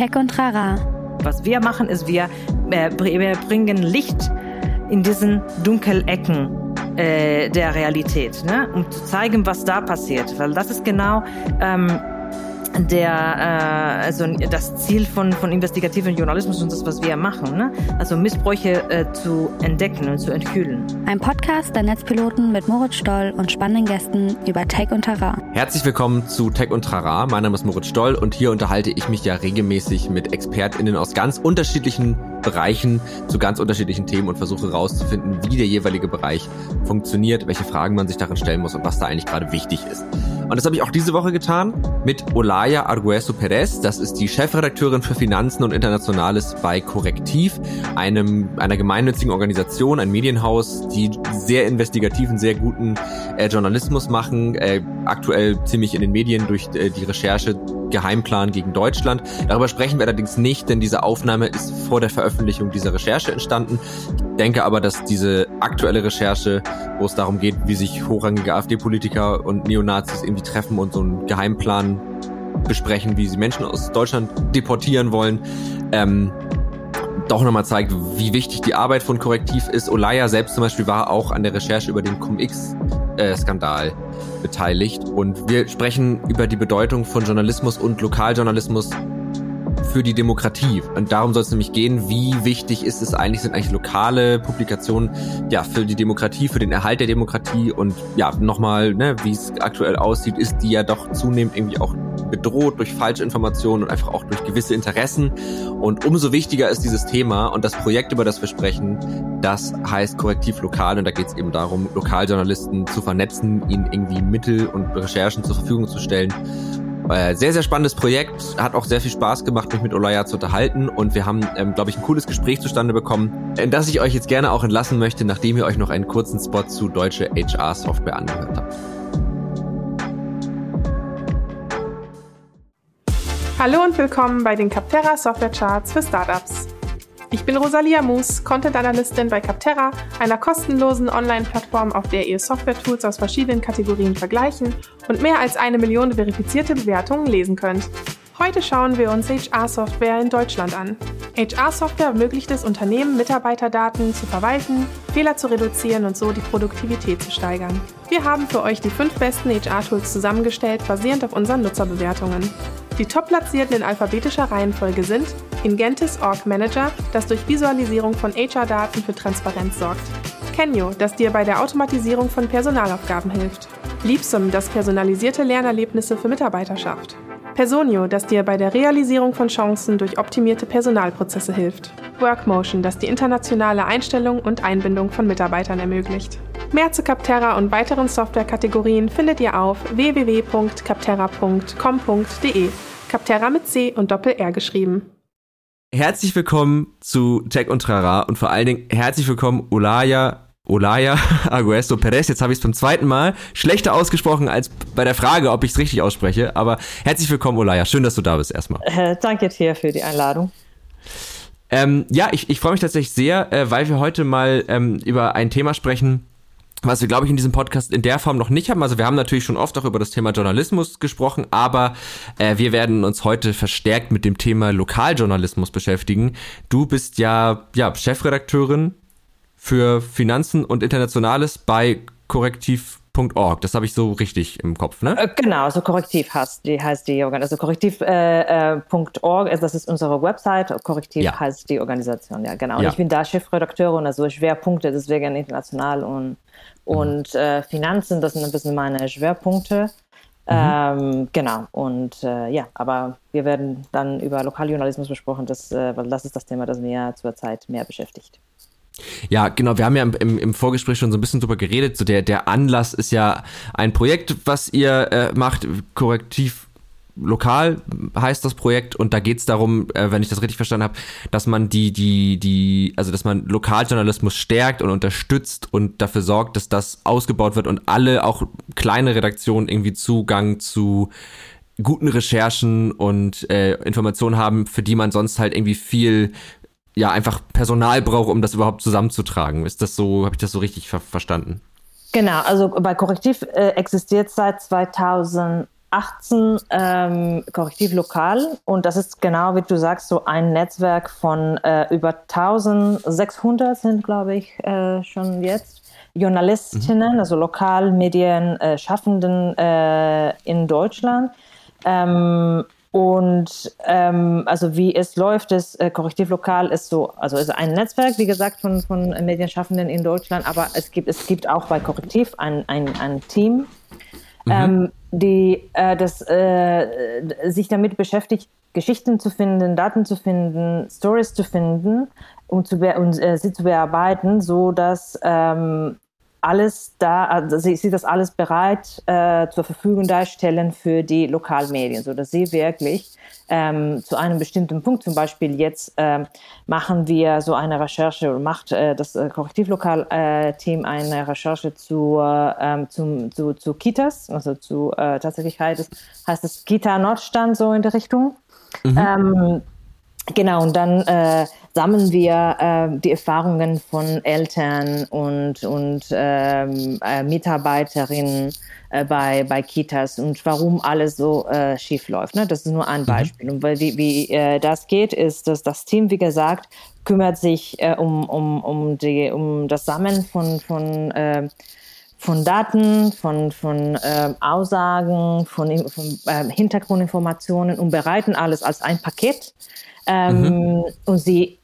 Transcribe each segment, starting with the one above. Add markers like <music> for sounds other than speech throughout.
Tech und Rara. Was wir machen, ist, wir, äh, wir bringen Licht in diesen dunklen Ecken äh, der Realität, ne? um zu zeigen, was da passiert. Weil das ist genau ähm, der, äh, also das Ziel von, von investigativen Journalismus und das, was wir machen. Ne? Also Missbräuche äh, zu entdecken und zu enthüllen. Ein Podcast der Netzpiloten mit Moritz Stoll und spannenden Gästen über Tech und Terrain. Herzlich willkommen zu Tech und Trara. Mein Name ist Moritz Stoll und hier unterhalte ich mich ja regelmäßig mit ExpertInnen aus ganz unterschiedlichen Bereichen zu ganz unterschiedlichen Themen und versuche herauszufinden, wie der jeweilige Bereich funktioniert, welche Fragen man sich darin stellen muss und was da eigentlich gerade wichtig ist. Und das habe ich auch diese Woche getan mit Olaya Argueso Perez. Das ist die Chefredakteurin für Finanzen und Internationales bei Korrektiv, einem, einer gemeinnützigen Organisation, ein Medienhaus, die sehr investigativen, sehr guten äh, Journalismus machen, äh, aktuell ziemlich in den Medien durch äh, die Recherche Geheimplan gegen Deutschland. Darüber sprechen wir allerdings nicht, denn diese Aufnahme ist vor der Veröffentlichung dieser Recherche entstanden. Ich denke aber, dass diese aktuelle Recherche, wo es darum geht, wie sich hochrangige AfD-Politiker und Neonazis irgendwie treffen und so einen Geheimplan besprechen, wie sie Menschen aus Deutschland deportieren wollen, ähm, doch nochmal zeigt, wie wichtig die Arbeit von Korrektiv ist. Olaya selbst zum Beispiel war auch an der Recherche über den Cum-Ex-Skandal äh, beteiligt. Und wir sprechen über die Bedeutung von Journalismus und Lokaljournalismus für die Demokratie. Und darum soll es nämlich gehen, wie wichtig ist es eigentlich, sind eigentlich lokale Publikationen ja für die Demokratie, für den Erhalt der Demokratie und ja, nochmal, ne, wie es aktuell aussieht, ist die ja doch zunehmend irgendwie auch bedroht durch falsche Informationen und einfach auch durch gewisse Interessen. Und umso wichtiger ist dieses Thema und das Projekt, über das wir sprechen, das heißt Korrektiv Lokal und da geht es eben darum, Lokaljournalisten zu vernetzen, ihnen irgendwie Mittel und Recherchen zur Verfügung zu stellen äh, sehr, sehr spannendes Projekt. Hat auch sehr viel Spaß gemacht, mich mit Olaya zu unterhalten. Und wir haben, ähm, glaube ich, ein cooles Gespräch zustande bekommen, in das ich euch jetzt gerne auch entlassen möchte, nachdem ihr euch noch einen kurzen Spot zu deutsche HR-Software angehört habt. Hallo und willkommen bei den Capterra Software Charts für Startups. Ich bin Rosalia Moos, Content-Analystin bei Capterra, einer kostenlosen Online-Plattform, auf der ihr Software-Tools aus verschiedenen Kategorien vergleichen und mehr als eine Million verifizierte Bewertungen lesen könnt. Heute schauen wir uns HR-Software in Deutschland an. HR-Software ermöglicht es Unternehmen, Mitarbeiterdaten zu verwalten, Fehler zu reduzieren und so die Produktivität zu steigern. Wir haben für euch die fünf besten HR-Tools zusammengestellt, basierend auf unseren Nutzerbewertungen. Die top-platzierten in alphabetischer Reihenfolge sind Ingentis Org Manager, das durch Visualisierung von HR-Daten für Transparenz sorgt. Kenyo, das dir bei der Automatisierung von Personalaufgaben hilft. Liebsum, das personalisierte Lernerlebnisse für Mitarbeiter schafft. Personio, das dir bei der Realisierung von Chancen durch optimierte Personalprozesse hilft. Workmotion, das die internationale Einstellung und Einbindung von Mitarbeitern ermöglicht. Mehr zu Capterra und weiteren Softwarekategorien findet ihr auf www.capterra.com.de. Capterra mit C und Doppel-R geschrieben. Herzlich willkommen zu Tech und Trara und vor allen Dingen herzlich willkommen Olaya Olaya <laughs> Aguesto Perez. Jetzt habe ich es zum zweiten Mal schlechter ausgesprochen als bei der Frage, ob ich es richtig ausspreche. Aber herzlich willkommen, Olaya. Schön, dass du da bist erstmal. Äh, danke dir für die Einladung. Ähm, ja, ich, ich freue mich tatsächlich sehr, äh, weil wir heute mal ähm, über ein Thema sprechen, was wir, glaube ich, in diesem Podcast in der Form noch nicht haben. Also wir haben natürlich schon oft auch über das Thema Journalismus gesprochen, aber äh, wir werden uns heute verstärkt mit dem Thema Lokaljournalismus beschäftigen. Du bist ja, ja Chefredakteurin für Finanzen und Internationales bei korrektiv.org. Das habe ich so richtig im Kopf, ne? Äh, genau, also korrektiv heißt die, heißt die Organisation. Also korrektiv.org, äh, äh, das ist unsere Website. Korrektiv ja. heißt die Organisation, ja, genau. Und ja. ich bin da Chefredakteurin, also Schwerpunkte deswegen international und und mhm. äh, Finanzen, das sind ein bisschen meine Schwerpunkte. Mhm. Ähm, genau, und äh, ja, aber wir werden dann über Lokaljournalismus besprochen, das, äh, weil das ist das Thema, das mir zurzeit mehr beschäftigt. Ja, genau, wir haben ja im, im, Vorgespräch schon so ein bisschen drüber geredet. So der, der Anlass ist ja ein Projekt, was ihr äh, macht, korrektiv lokal heißt das Projekt und da geht es darum, äh, wenn ich das richtig verstanden habe, dass man die, die, die, also dass man Lokaljournalismus stärkt und unterstützt und dafür sorgt, dass das ausgebaut wird und alle, auch kleine Redaktionen, irgendwie Zugang zu guten Recherchen und äh, Informationen haben, für die man sonst halt irgendwie viel ja einfach Personal braucht, um das überhaupt zusammenzutragen. Ist das so, habe ich das so richtig ver verstanden? Genau, also bei Korrektiv äh, existiert seit 2000 2018 ähm, Korrektiv Lokal und das ist genau wie du sagst so ein Netzwerk von äh, über 1600 sind glaube ich äh, schon jetzt Journalistinnen, mhm. also Lokalmedien-Schaffenden äh, in Deutschland. Ähm, und ähm, also wie es läuft, das äh, Korrektiv Lokal ist so, also ist ein Netzwerk, wie gesagt, von, von Medienschaffenden in Deutschland, aber es gibt, es gibt auch bei Korrektiv ein, ein, ein Team, mhm. ähm, die äh, das, äh, sich damit beschäftigt, Geschichten zu finden, Daten zu finden, Stories zu finden um, zu um äh, sie zu bearbeiten, so dass ähm, alles da, also sie, sie das alles bereit äh, zur Verfügung darstellen für die Lokalmedien, so dass sie wirklich ähm, zu einem bestimmten Punkt, zum Beispiel jetzt ähm, machen wir so eine Recherche oder macht äh, das äh, Korrektivlokal-Team eine Recherche zu, ähm, zum, zu, zu Kitas, also zu äh, tatsächlich heißt es, heißt es Kita Nordstand so in der Richtung. Mhm. Ähm, genau, und dann äh, sammeln wir äh, die Erfahrungen von Eltern und, und ähm, äh, Mitarbeiterinnen äh, bei, bei Kitas und warum alles so äh, schief läuft. Ne? Das ist nur ein mhm. Beispiel. Mhm. Und weil, wie, wie äh, das geht, ist, dass das Team, wie gesagt, kümmert sich äh, um, um, um, die, um das Sammeln von, von äh, von Daten, von, von äh, Aussagen, von, von äh, Hintergrundinformationen und bereiten alles als ein Paket. Ähm, mhm. Und sie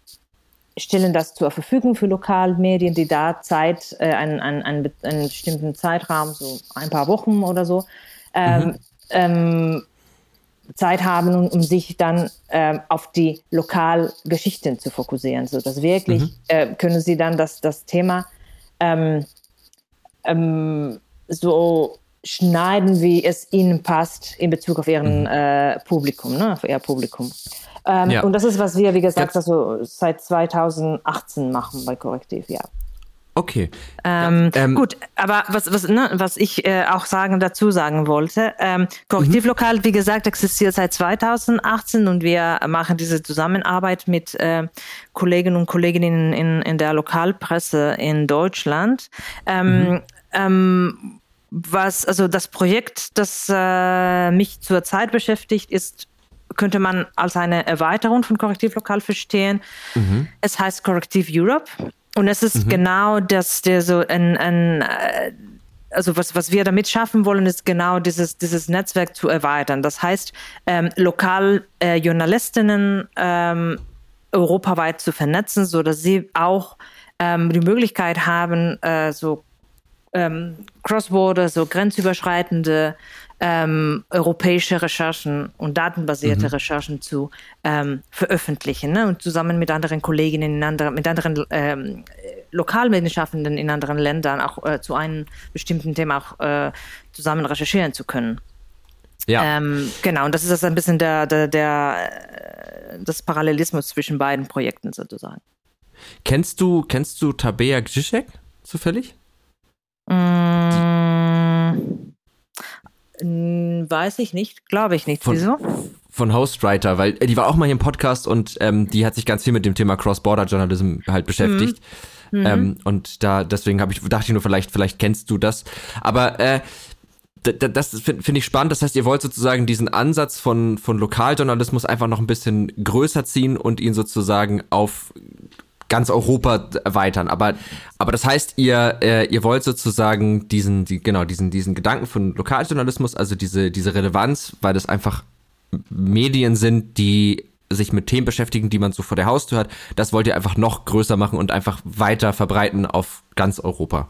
stellen das zur Verfügung für Lokalmedien, die da Zeit, äh, einen, einen, einen, einen, bestimmten Zeitraum, so ein paar Wochen oder so, ähm, mhm. ähm, Zeit haben, um, um sich dann ähm, auf die Lokalgeschichten zu fokussieren. So dass wirklich mhm. äh, können sie dann das, das Thema ähm, ähm, so schneiden, wie es ihnen passt in Bezug auf ihren mhm. äh, Publikum, ne, auf ihr Publikum. Ähm, ja. Und das ist, was wir, wie gesagt, ja. also seit 2018 machen bei Korrektiv, ja. Okay. Ähm, ähm, gut, aber was, was, ne, was ich äh, auch sagen, dazu sagen wollte, ähm, Korrektivlokal, mhm. wie gesagt, existiert seit 2018 und wir machen diese Zusammenarbeit mit äh, Kolleginnen und Kolleginnen in, in der Lokalpresse in Deutschland. Ähm, mhm. ähm, was, also das Projekt, das äh, mich zurzeit beschäftigt, ist könnte man als eine Erweiterung von Korrektiv Lokal verstehen. Mhm. Es heißt Korrektiv Europe und es ist mhm. genau das, der so ein, ein äh, also was, was wir damit schaffen wollen, ist genau dieses, dieses Netzwerk zu erweitern. Das heißt, ähm, lokal äh, Journalistinnen ähm, europaweit zu vernetzen, so dass sie auch ähm, die Möglichkeit haben, äh, so ähm, Cross-Border, so grenzüberschreitende ähm, europäische Recherchen und datenbasierte mhm. Recherchen zu ähm, veröffentlichen ne? und zusammen mit anderen Kolleginnen in anderen, mit anderen ähm, Lokalmedienschaffenden in anderen Ländern auch äh, zu einem bestimmten Thema auch äh, zusammen recherchieren zu können. Ja. Ähm, genau, und das ist das ein bisschen der, der, der äh, das Parallelismus zwischen beiden Projekten sozusagen. Kennst du, kennst du Tabea Gzisiek zufällig? Mm, Weiß ich nicht, glaube ich nicht. Von, Wieso? Von Hostwriter, weil äh, die war auch mal hier im Podcast und ähm, die hat sich ganz viel mit dem Thema Cross-Border-Journalism halt beschäftigt. Mhm. Ähm, und da deswegen habe ich dachte ich nur vielleicht vielleicht kennst du das, aber äh, das finde find ich spannend. Das heißt, ihr wollt sozusagen diesen Ansatz von, von Lokaljournalismus einfach noch ein bisschen größer ziehen und ihn sozusagen auf ganz Europa erweitern. Aber, aber das heißt, ihr, äh, ihr wollt sozusagen diesen, die, genau, diesen, diesen Gedanken von Lokaljournalismus, also diese, diese Relevanz, weil das einfach Medien sind, die sich mit Themen beschäftigen, die man so vor der Haustür hat, das wollt ihr einfach noch größer machen und einfach weiter verbreiten auf ganz Europa.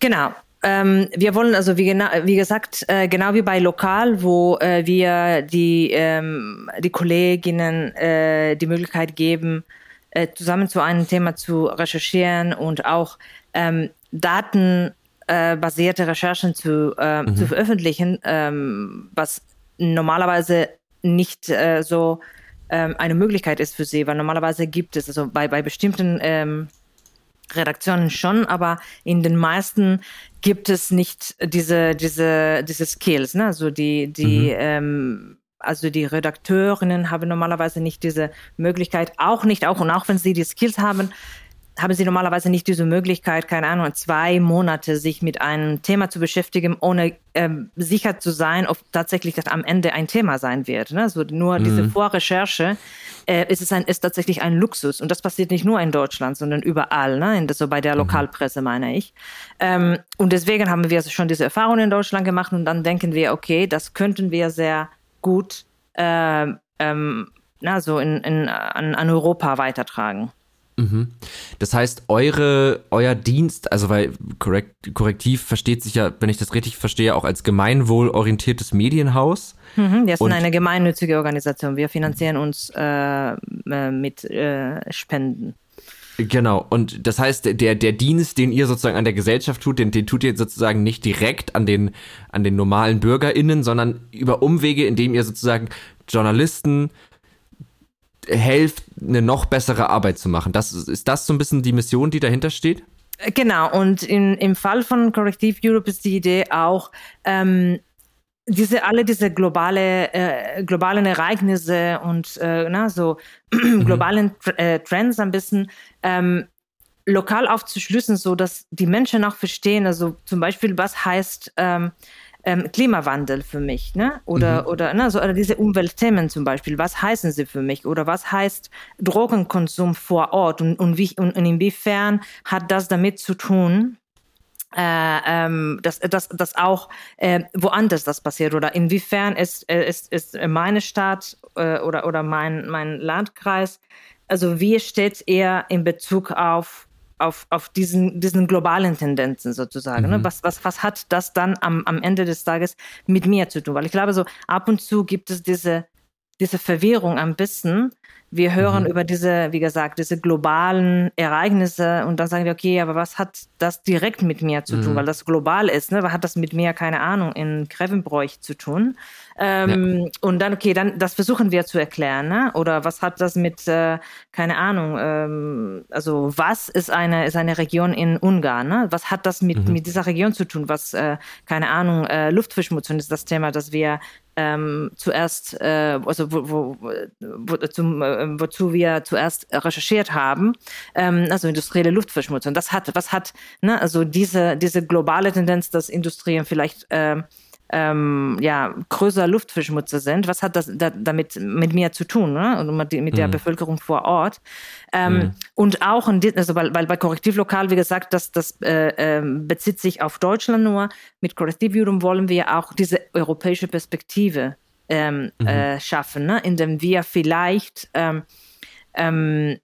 Genau. Ähm, wir wollen also, wie, genau, wie gesagt, äh, genau wie bei Lokal, wo äh, wir die, ähm, die Kolleginnen äh, die Möglichkeit geben, äh, zusammen zu einem Thema zu recherchieren und auch ähm, datenbasierte äh, Recherchen zu, äh, mhm. zu veröffentlichen, ähm, was normalerweise nicht äh, so ähm, eine Möglichkeit ist für sie, weil normalerweise gibt es, also bei, bei bestimmten ähm, Redaktionen schon, aber in den meisten gibt es nicht diese, diese, diese Skills, ne? also die, die mhm. ähm, also die Redakteurinnen haben normalerweise nicht diese Möglichkeit, auch nicht auch und auch wenn sie die Skills haben, haben sie normalerweise nicht diese Möglichkeit, keine Ahnung, zwei Monate sich mit einem Thema zu beschäftigen, ohne ähm, sicher zu sein, ob tatsächlich das am Ende ein Thema sein wird. Ne? Also nur mhm. diese Vorrecherche äh, ist, es ein, ist tatsächlich ein Luxus. Und das passiert nicht nur in Deutschland, sondern überall, ne? in, so bei der mhm. Lokalpresse meine ich. Ähm, und deswegen haben wir schon diese Erfahrung in Deutschland gemacht und dann denken wir, okay, das könnten wir sehr gut äh, ähm, na, so in, in, an, an Europa weitertragen. Mhm. Das heißt, eure, euer Dienst, also weil korrekt, Korrektiv versteht sich ja, wenn ich das richtig verstehe, auch als gemeinwohlorientiertes Medienhaus. Mhm, wir sind Und eine gemeinnützige Organisation. Wir finanzieren uns äh, äh, mit äh, Spenden. Genau, und das heißt, der, der Dienst, den ihr sozusagen an der Gesellschaft tut, den, den tut ihr sozusagen nicht direkt an den, an den normalen BürgerInnen, sondern über Umwege, indem ihr sozusagen Journalisten, helft, eine noch bessere Arbeit zu machen. Das, ist das so ein bisschen die Mission, die dahinter steht? Genau, und in, im Fall von Corrective Europe ist die Idee auch, ähm, diese alle diese globale äh, globalen Ereignisse und äh, na, so <clears throat> mhm. globalen äh, Trends ein bisschen ähm, lokal aufzuschlüssen, so dass die Menschen auch verstehen, also zum Beispiel was heißt ähm, ähm, Klimawandel für mich, ne? Oder, mhm. oder, ne, so, oder diese Umweltthemen zum Beispiel, was heißen sie für mich? Oder was heißt Drogenkonsum vor Ort und, und, wie, und, und inwiefern hat das damit zu tun, äh, ähm, dass, dass, dass auch äh, woanders das passiert oder inwiefern ist, äh, ist, ist meine Stadt äh, oder, oder mein, mein Landkreis, also wie steht er in Bezug auf auf, auf diesen, diesen globalen Tendenzen sozusagen. Ne? Mhm. Ne? Was, was, was hat das dann am, am Ende des Tages mit mir zu tun? Weil ich glaube, so ab und zu gibt es diese, diese Verwirrung ein bisschen, wir hören mhm. über diese, wie gesagt, diese globalen Ereignisse und dann sagen wir, okay, aber was hat das direkt mit mir zu tun, mhm. weil das global ist, ne? Was hat das mit mir, keine Ahnung, in Grevenbroich zu tun? Ähm, ja. Und dann, okay, dann, das versuchen wir zu erklären, ne? Oder was hat das mit, äh, keine Ahnung, ähm, also was ist eine, ist eine Region in Ungarn, ne? Was hat das mit, mhm. mit dieser Region zu tun? Was, äh, keine Ahnung, äh, Luftverschmutzung ist das Thema, das wir ähm, zuerst, äh, also wo, wo, wo, zum, äh, wozu wir zuerst recherchiert haben, ähm, also industrielle Luftverschmutzung. Das hat, was hat, ne, also diese, diese globale Tendenz, dass Industrien vielleicht äh, ähm, ja, größer Luftverschmutzer sind, was hat das da, damit mit mir zu tun, ne? Und mit, mit der mhm. Bevölkerung vor Ort? Ähm, mhm. Und auch, in, also weil, weil bei Korrektivlokal, wie gesagt, das, das äh, äh, bezieht sich auf Deutschland nur. Mit Korrektivjurum wollen wir auch diese europäische Perspektive ähm, mhm. äh, schaffen, ne? indem wir vielleicht ähm, ähm,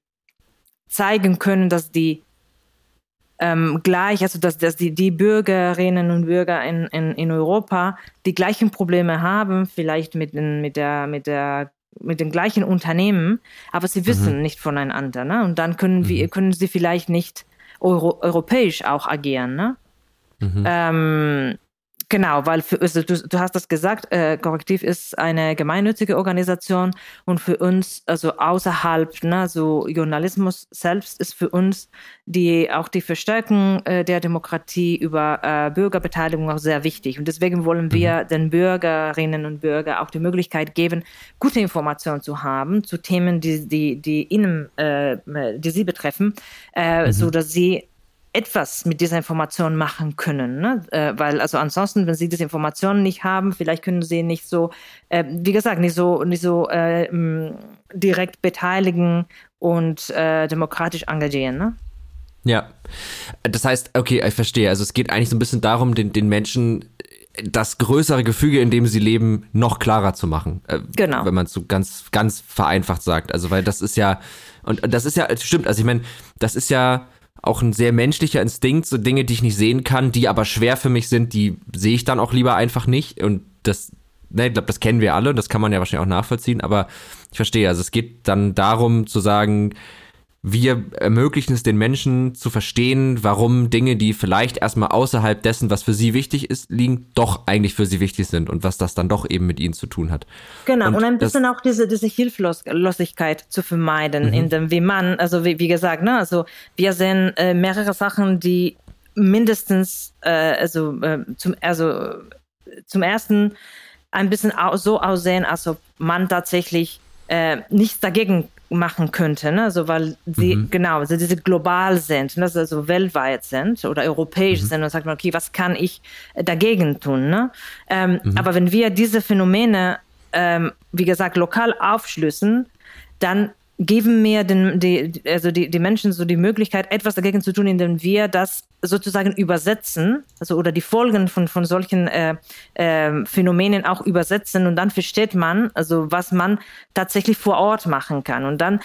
zeigen können, dass die ähm, gleich, also dass, dass die, die Bürgerinnen und Bürger in, in, in Europa die gleichen Probleme haben, vielleicht mit, den, mit, der, mit, der, mit den gleichen Unternehmen, aber sie wissen mhm. nicht voneinander. Ne? Und dann können, mhm. wir, können sie vielleicht nicht euro, europäisch auch agieren. Ne? Mhm. Ähm, Genau, weil für, also du, du hast das gesagt, äh, Korrektiv ist eine gemeinnützige Organisation und für uns, also außerhalb, ne, so Journalismus selbst ist für uns die auch die Verstärkung äh, der Demokratie über äh, Bürgerbeteiligung auch sehr wichtig. Und deswegen wollen wir mhm. den Bürgerinnen und Bürgern auch die Möglichkeit geben, gute Informationen zu haben zu Themen, die, die, die ihnen, äh, die sie betreffen, äh, mhm. so dass sie etwas mit dieser Information machen können. Ne? Äh, weil also ansonsten, wenn sie diese Informationen nicht haben, vielleicht können sie nicht so, äh, wie gesagt, nicht so, nicht so äh, direkt beteiligen und äh, demokratisch engagieren. Ne? Ja, das heißt, okay, ich verstehe. Also es geht eigentlich so ein bisschen darum, den, den Menschen das größere Gefüge, in dem sie leben, noch klarer zu machen. Äh, genau. Wenn man es so ganz, ganz vereinfacht sagt. Also, weil das ist ja, und das ist ja, stimmt, also ich meine, das ist ja, auch ein sehr menschlicher Instinkt, so Dinge, die ich nicht sehen kann, die aber schwer für mich sind, die sehe ich dann auch lieber einfach nicht. Und das, ne, ich glaube, das kennen wir alle und das kann man ja wahrscheinlich auch nachvollziehen, aber ich verstehe, also es geht dann darum zu sagen, wir ermöglichen es den Menschen zu verstehen, warum Dinge, die vielleicht erstmal außerhalb dessen, was für sie wichtig ist, liegen, doch eigentlich für sie wichtig sind und was das dann doch eben mit ihnen zu tun hat. Genau, und, und ein bisschen auch diese, diese Hilflosigkeit zu vermeiden, mhm. in dem, wie man, also wie, wie gesagt, ne, also wir sehen äh, mehrere Sachen, die mindestens, äh, also, äh, zum, also zum ersten ein bisschen so aussehen, als ob man tatsächlich äh, nichts dagegen machen könnte, ne? also weil sie mhm. genau, also diese global sind, ne? also weltweit sind oder europäisch mhm. sind und sagt man, okay, was kann ich dagegen tun? Ne? Ähm, mhm. Aber wenn wir diese Phänomene, ähm, wie gesagt, lokal aufschlüssen, dann geben mir den, die, also die, die Menschen so die Möglichkeit, etwas dagegen zu tun, indem wir das sozusagen übersetzen, also oder die Folgen von, von solchen äh, äh, Phänomenen auch übersetzen und dann versteht man, also was man tatsächlich vor Ort machen kann. Und dann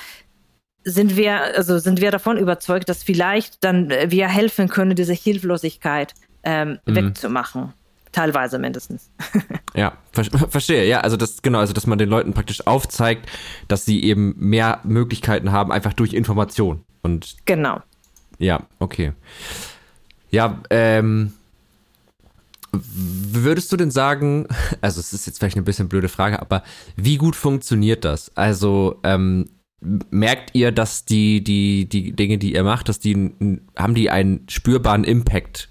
sind wir, also sind wir davon überzeugt, dass vielleicht dann wir helfen können, diese Hilflosigkeit ähm, mhm. wegzumachen. Teilweise mindestens. <laughs> ja, ver <laughs> verstehe. Ja, also das, genau, also dass man den Leuten praktisch aufzeigt, dass sie eben mehr Möglichkeiten haben, einfach durch Information. Und genau. Ja, okay. Ja, ähm, würdest du denn sagen, <laughs> also es ist jetzt vielleicht eine bisschen blöde Frage, aber wie gut funktioniert das? Also ähm, merkt ihr, dass die, die, die Dinge, die ihr macht, dass die, haben die einen spürbaren Impact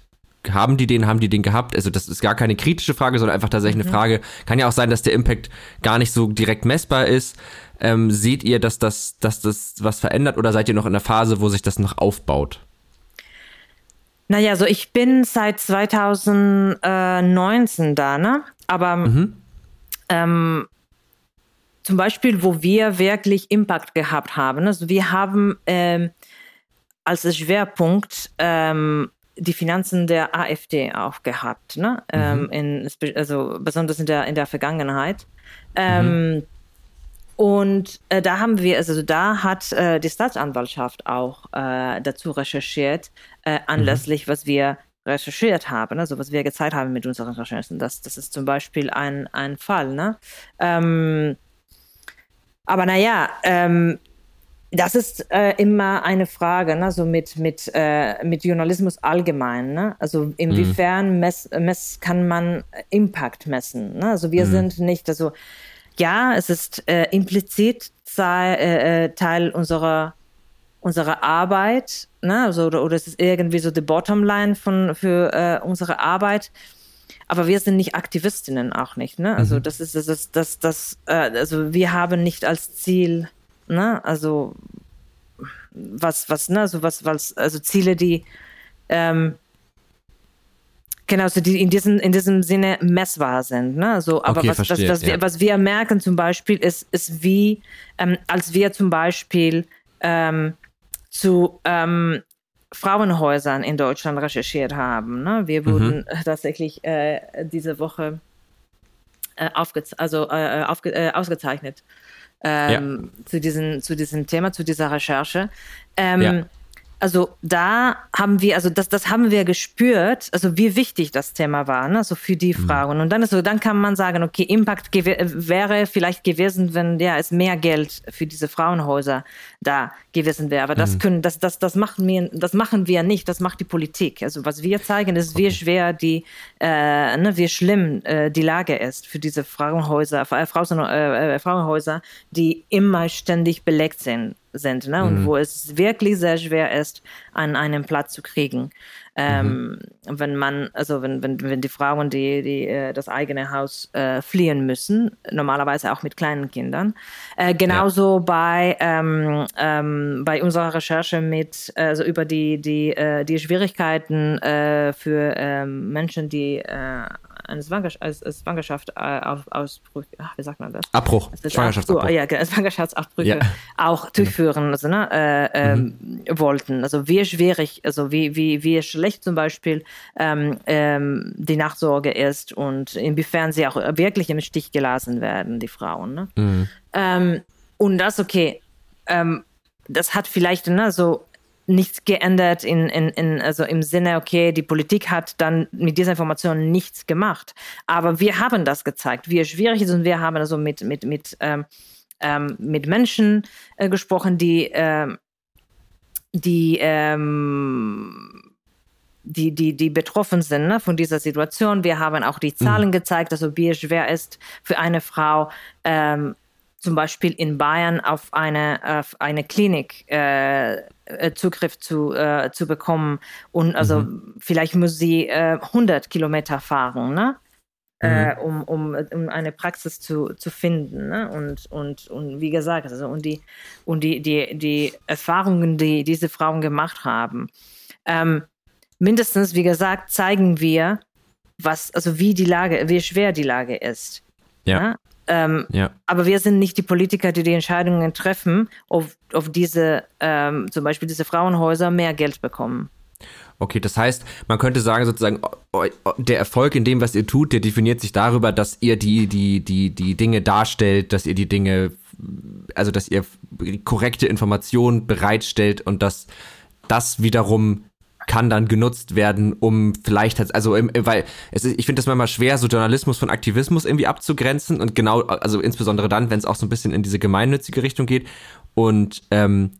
haben die den, haben die den gehabt? Also das ist gar keine kritische Frage, sondern einfach tatsächlich mhm. eine Frage. Kann ja auch sein, dass der Impact gar nicht so direkt messbar ist. Ähm, seht ihr, dass das, dass das was verändert oder seid ihr noch in der Phase, wo sich das noch aufbaut? Naja, also ich bin seit 2019 da, ne? Aber mhm. ähm, zum Beispiel, wo wir wirklich Impact gehabt haben. Also wir haben ähm, als Schwerpunkt ähm, die Finanzen der AfD auch gehabt, ne? Mhm. Ähm, in, also besonders in der, in der Vergangenheit. Ähm, mhm. Und äh, da haben wir, also da hat äh, die Staatsanwaltschaft auch äh, dazu recherchiert, äh, anlässlich, mhm. was wir recherchiert haben, also was wir gezeigt haben mit unseren Recherchen. Das, das ist zum Beispiel ein, ein Fall. Ne? Ähm, aber naja, ähm, das ist äh, immer eine Frage, ne? so mit, mit, äh, mit Journalismus allgemein. Ne? Also inwiefern mhm. mess, mess kann man Impact messen? Ne? Also wir mhm. sind nicht, also ja, es ist äh, implizit sei, äh, äh, Teil unserer unserer Arbeit, ne? also, oder, oder es ist irgendwie so die Bottomline von für äh, unsere Arbeit. Aber wir sind nicht Aktivistinnen auch nicht, ne? Also mhm. das ist das, das, das, das äh, also wir haben nicht als Ziel ne? Also was, was, ne, also was, was, also Ziele, die ähm, Genau, also die in diesem, in diesem Sinne messbar sind. Ne? So, aber okay, was, verstehe, was, was, ja. wir, was wir merken zum Beispiel ist, ist wie, ähm, als wir zum Beispiel ähm, zu ähm, Frauenhäusern in Deutschland recherchiert haben. Ne? Wir mhm. wurden mhm. tatsächlich äh, diese Woche äh, also, äh, äh äh, ausgezeichnet ähm, ja. zu, diesen, zu diesem Thema, zu dieser Recherche. Ähm, ja. Also da haben wir, also das, das haben wir gespürt, also wie wichtig das Thema war, ne? also für die mhm. Frauen. Und dann ist so, dann kann man sagen, okay, Impact wäre vielleicht gewesen, wenn ja es mehr Geld für diese Frauenhäuser da gewesen wäre. Aber das mhm. können, das, das, das machen wir, das machen wir nicht. Das macht die Politik. Also was wir zeigen, ist, wie schwer die, äh, ne, wie schlimm äh, die Lage ist für diese Frauenhäuser, äh, Frauen, äh, Frauenhäuser, die immer ständig belegt sind sind ne? und mhm. wo es wirklich sehr schwer ist, an einen Platz zu kriegen. Ähm, mhm. Wenn man, also wenn, wenn, wenn die Frauen die, die äh, das eigene Haus äh, fliehen müssen, normalerweise auch mit kleinen Kindern. Äh, genauso ja. bei, ähm, ähm, bei unserer Recherche mit, also über die, die, äh, die Schwierigkeiten äh, für ähm, Menschen, die äh, eine Schwangerschaft, als, als Schwangerschaft äh, auf, Ausbrüche, ach, wie sagt man das? Abbruch. Also Schwangerschaftsabbruch. ja, <laughs> Schwangerschaftsabbrüche ja. auch durchführen also, ne, äh, mhm. ähm, wollten. Also wie schwierig, also wie, wie, wie schlecht zum Beispiel ähm, ähm, die Nachsorge ist und inwiefern sie auch wirklich im Stich gelassen werden, die Frauen. Ne? Mhm. Ähm, und das, okay, ähm, das hat vielleicht ne, so nichts geändert in, in, in, also im Sinne, okay, die Politik hat dann mit dieser Information nichts gemacht. Aber wir haben das gezeigt, wie es schwierig ist und wir haben also mit, mit, mit, ähm, ähm, mit Menschen äh, gesprochen, die, ähm, die, ähm, die, die, die betroffen sind ne, von dieser Situation. Wir haben auch die Zahlen mhm. gezeigt, also wie es schwer ist für eine Frau, ähm, zum Beispiel in Bayern auf eine, auf eine Klinik äh, Zugriff zu, äh, zu bekommen. Und also mhm. vielleicht muss sie äh, 100 Kilometer fahren, ne? äh, um, um, um eine Praxis zu, zu finden. Ne? Und, und, und wie gesagt, also und die, und die, die, die Erfahrungen, die diese Frauen gemacht haben, ähm, mindestens, wie gesagt, zeigen wir, was, also wie die Lage, wie schwer die Lage ist. Ja. Ne? Ähm, ja. Aber wir sind nicht die Politiker, die die Entscheidungen treffen, ob, ob diese, ähm, zum Beispiel diese Frauenhäuser mehr Geld bekommen. Okay, das heißt, man könnte sagen sozusagen, der Erfolg in dem, was ihr tut, der definiert sich darüber, dass ihr die, die, die, die Dinge darstellt, dass ihr die Dinge, also dass ihr korrekte Informationen bereitstellt und dass das wiederum kann dann genutzt werden, um vielleicht, also weil es ist, ich finde das manchmal schwer, so Journalismus von Aktivismus irgendwie abzugrenzen und genau, also insbesondere dann, wenn es auch so ein bisschen in diese gemeinnützige Richtung geht und ähm,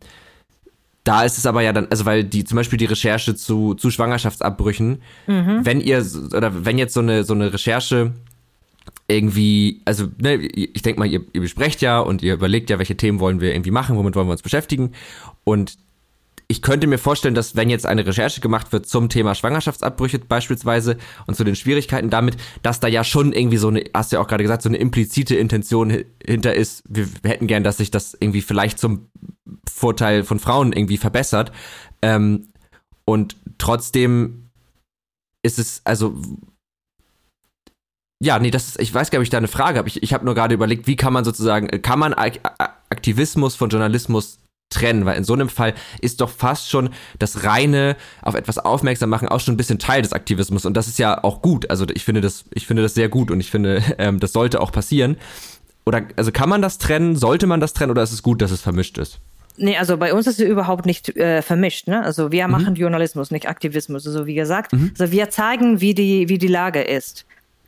da ist es aber ja dann, also weil die zum Beispiel die Recherche zu, zu Schwangerschaftsabbrüchen, mhm. wenn ihr oder wenn jetzt so eine so eine Recherche irgendwie, also ne, ich denke mal, ihr, ihr besprecht ja und ihr überlegt ja, welche Themen wollen wir irgendwie machen, womit wollen wir uns beschäftigen und ich könnte mir vorstellen, dass wenn jetzt eine Recherche gemacht wird zum Thema Schwangerschaftsabbrüche beispielsweise und zu den Schwierigkeiten damit, dass da ja schon irgendwie so eine, hast du ja auch gerade gesagt, so eine implizite Intention hinter ist. Wir, hätten gern, dass sich das irgendwie vielleicht zum Vorteil von Frauen irgendwie verbessert. Ähm, und trotzdem ist es, also ja, nee, das ist, ich weiß gar nicht, ob ich da eine Frage habe. Ich, ich habe nur gerade überlegt, wie kann man sozusagen, kann man Aktivismus von Journalismus trennen, weil in so einem Fall ist doch fast schon das reine auf etwas aufmerksam machen auch schon ein bisschen Teil des Aktivismus und das ist ja auch gut. Also ich finde das, ich finde das sehr gut und ich finde, <laughs> ähm, das sollte auch passieren. Oder also kann man das trennen? Sollte man das trennen oder ist es gut, dass es vermischt ist? Nee, also bei uns ist es überhaupt nicht äh, vermischt. Ne? Also wir mhm. machen Journalismus, nicht Aktivismus. Also wie gesagt, mhm. also wir zeigen, wie die, wie die Lage ist.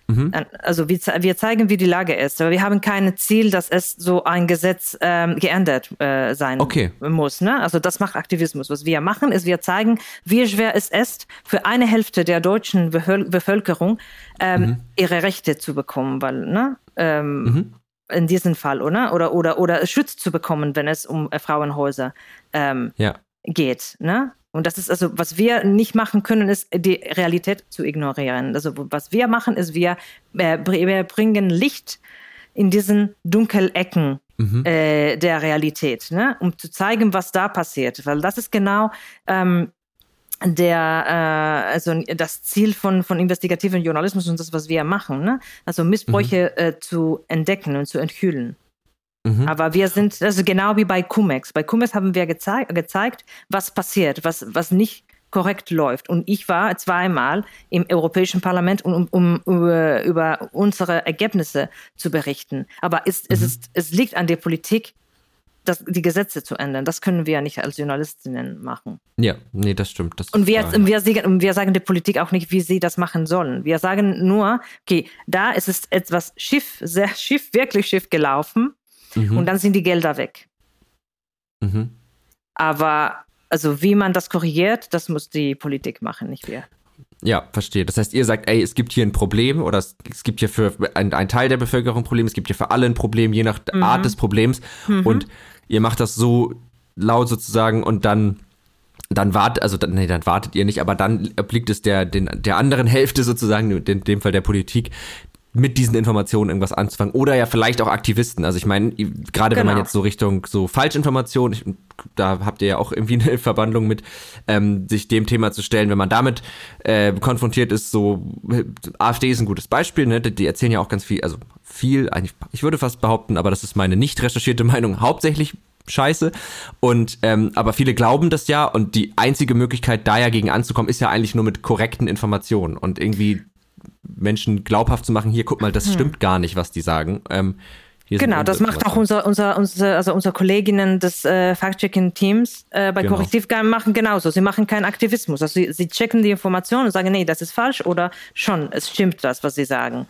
Mhm. Also wir, wir, zeigen, wie die Lage ist, aber wir haben kein Ziel, dass es so ein Gesetz ähm, geändert äh, sein okay. muss. Ne? Also das macht Aktivismus. Was wir machen, ist, wir zeigen, wie schwer es ist, für eine Hälfte der deutschen Bevölkerung ähm, mhm. ihre Rechte zu bekommen, weil ne, ähm, mhm. in diesem Fall, oder? Oder oder oder Schutz zu bekommen, wenn es um äh, Frauenhäuser ähm, ja. geht. Ne? Und das ist also, was wir nicht machen können, ist die Realität zu ignorieren. Also was wir machen, ist, wir, äh, wir bringen Licht in diesen dunklen Ecken mhm. äh, der Realität, ne? um zu zeigen, was da passiert. Weil das ist genau ähm, der äh, also das Ziel von von investigativen Journalismus und das was wir machen ne also Missbräuche mhm. äh, zu entdecken und zu enthüllen Mhm. Aber wir sind, also genau wie bei Cumex. Bei Cumex haben wir gezei gezeigt, was passiert, was, was nicht korrekt läuft. Und ich war zweimal im Europäischen Parlament, um, um, um über, über, unsere Ergebnisse zu berichten. Aber es, mhm. es, ist, es liegt an der Politik, das, die Gesetze zu ändern. Das können wir ja nicht als Journalistinnen machen. Ja, nee, das stimmt. Das und wir, wir, wir sagen der Politik auch nicht, wie sie das machen sollen. Wir sagen nur, okay, da ist es etwas schief, sehr schief, wirklich schief gelaufen mhm. und dann sind die Gelder weg. Mhm. Aber also wie man das korrigiert, das muss die Politik machen, nicht wir. Ja, verstehe. Das heißt, ihr sagt, ey, es gibt hier ein Problem oder es, es gibt hier für einen Teil der Bevölkerung ein Problem, es gibt hier für alle ein Problem, je nach mhm. Art des Problems. Mhm. Und ihr macht das so laut sozusagen und dann dann wartet, also dann, nee, dann wartet ihr nicht, aber dann obliegt es der, den, der anderen Hälfte sozusagen, in dem Fall der Politik, mit diesen Informationen irgendwas anzufangen. Oder ja vielleicht auch Aktivisten. Also ich meine, gerade genau. wenn man genau. jetzt so Richtung so Falschinformationen, da habt ihr ja auch irgendwie <laughs> eine Verbandlung mit, ähm, sich dem Thema zu stellen, wenn man damit äh, konfrontiert ist, so AfD ist ein gutes Beispiel, ne? Die, die erzählen ja auch ganz viel, also viel, eigentlich, ich würde fast behaupten, aber das ist meine nicht recherchierte <laughs> Meinung, hauptsächlich scheiße. Und ähm, aber viele glauben das ja und die einzige Möglichkeit, da ja gegen anzukommen, ist ja eigentlich nur mit korrekten Informationen. Und irgendwie Menschen glaubhaft zu machen, hier, guck mal, das hm. stimmt gar nicht, was die sagen. Ähm, genau, das macht auch unser, unser, unser, also unsere Kolleginnen des äh, Fact-Checking-Teams äh, bei genau. Korrektiv machen genauso. Sie machen keinen Aktivismus. Also sie, sie checken die Informationen und sagen, nee, das ist falsch oder schon, es stimmt das, was sie sagen.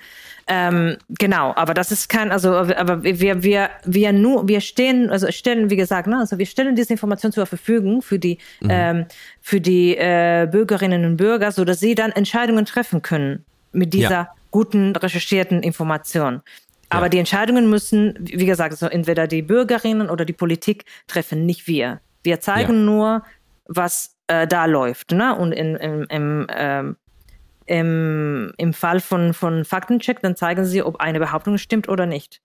Ähm, genau, aber das ist kein, also aber wir, wir, wir nur, wir stehen, also stellen, wie gesagt, ne, also wir stellen diese Information zur Verfügung für die, mhm. ähm, für die äh, Bürgerinnen und Bürger, so dass sie dann Entscheidungen treffen können mit dieser ja. guten, recherchierten Information. Aber ja. die Entscheidungen müssen, wie gesagt, also entweder die Bürgerinnen oder die Politik treffen, nicht wir. Wir zeigen ja. nur, was äh, da läuft. Ne? Und in, in, im, ähm, im, im Fall von, von Faktencheck, dann zeigen sie, ob eine Behauptung stimmt oder nicht.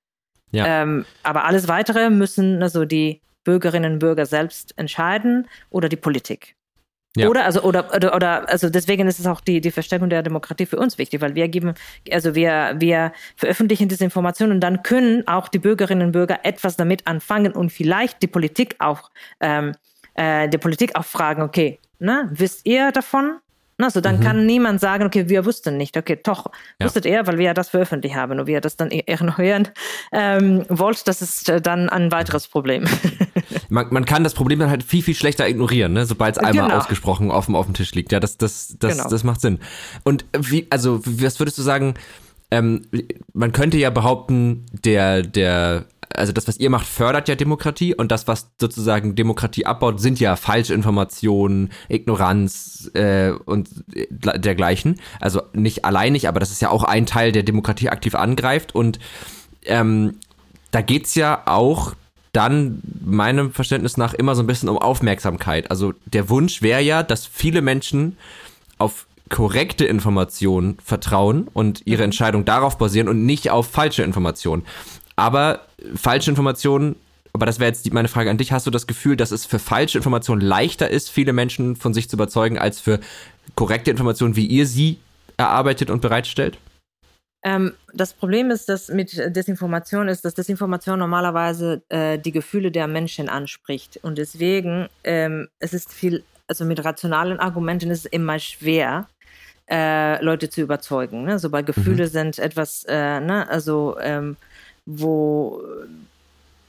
Ja. Ähm, aber alles weitere müssen also die Bürgerinnen und Bürger selbst entscheiden oder die Politik. Ja. Oder, also, oder, oder, oder, also deswegen ist es auch die, die Verstärkung der Demokratie für uns wichtig, weil wir geben, also wir, wir veröffentlichen diese Informationen und dann können auch die Bürgerinnen und Bürger etwas damit anfangen und vielleicht die Politik auch, ähm, äh, die Politik auch fragen, okay, ne, wisst ihr davon? Also dann mhm. kann niemand sagen, okay, wir wussten nicht. Okay, doch, ja. wusstet ihr, weil wir ja das veröffentlicht haben und wir das dann ignorieren ähm, wollt, das ist äh, dann ein weiteres Problem. <laughs> man, man kann das Problem dann halt viel, viel schlechter ignorieren, ne? sobald es einmal genau. ausgesprochen auf dem, auf dem Tisch liegt. Ja, das, das, das, genau. das macht Sinn. Und wie, also, was würdest du sagen, ähm, man könnte ja behaupten, der, der also das, was ihr macht, fördert ja Demokratie und das, was sozusagen Demokratie abbaut, sind ja falsche Informationen, Ignoranz äh, und dergleichen. Also nicht alleinig, aber das ist ja auch ein Teil, der Demokratie aktiv angreift und ähm, da geht's ja auch dann meinem Verständnis nach immer so ein bisschen um Aufmerksamkeit. Also der Wunsch wäre ja, dass viele Menschen auf korrekte Informationen vertrauen und ihre Entscheidung darauf basieren und nicht auf falsche Informationen. Aber falsche Informationen, aber das wäre jetzt meine Frage an dich, hast du das Gefühl, dass es für falsche Informationen leichter ist, viele Menschen von sich zu überzeugen, als für korrekte Informationen, wie ihr sie erarbeitet und bereitstellt? Ähm, das Problem ist, dass mit Desinformation ist, dass Desinformation normalerweise äh, die Gefühle der Menschen anspricht. Und deswegen, ähm, es ist viel, also mit rationalen Argumenten ist es immer schwer, äh, Leute zu überzeugen. Ne? So bei Gefühle mhm. sind etwas, äh, ne? also ähm, wo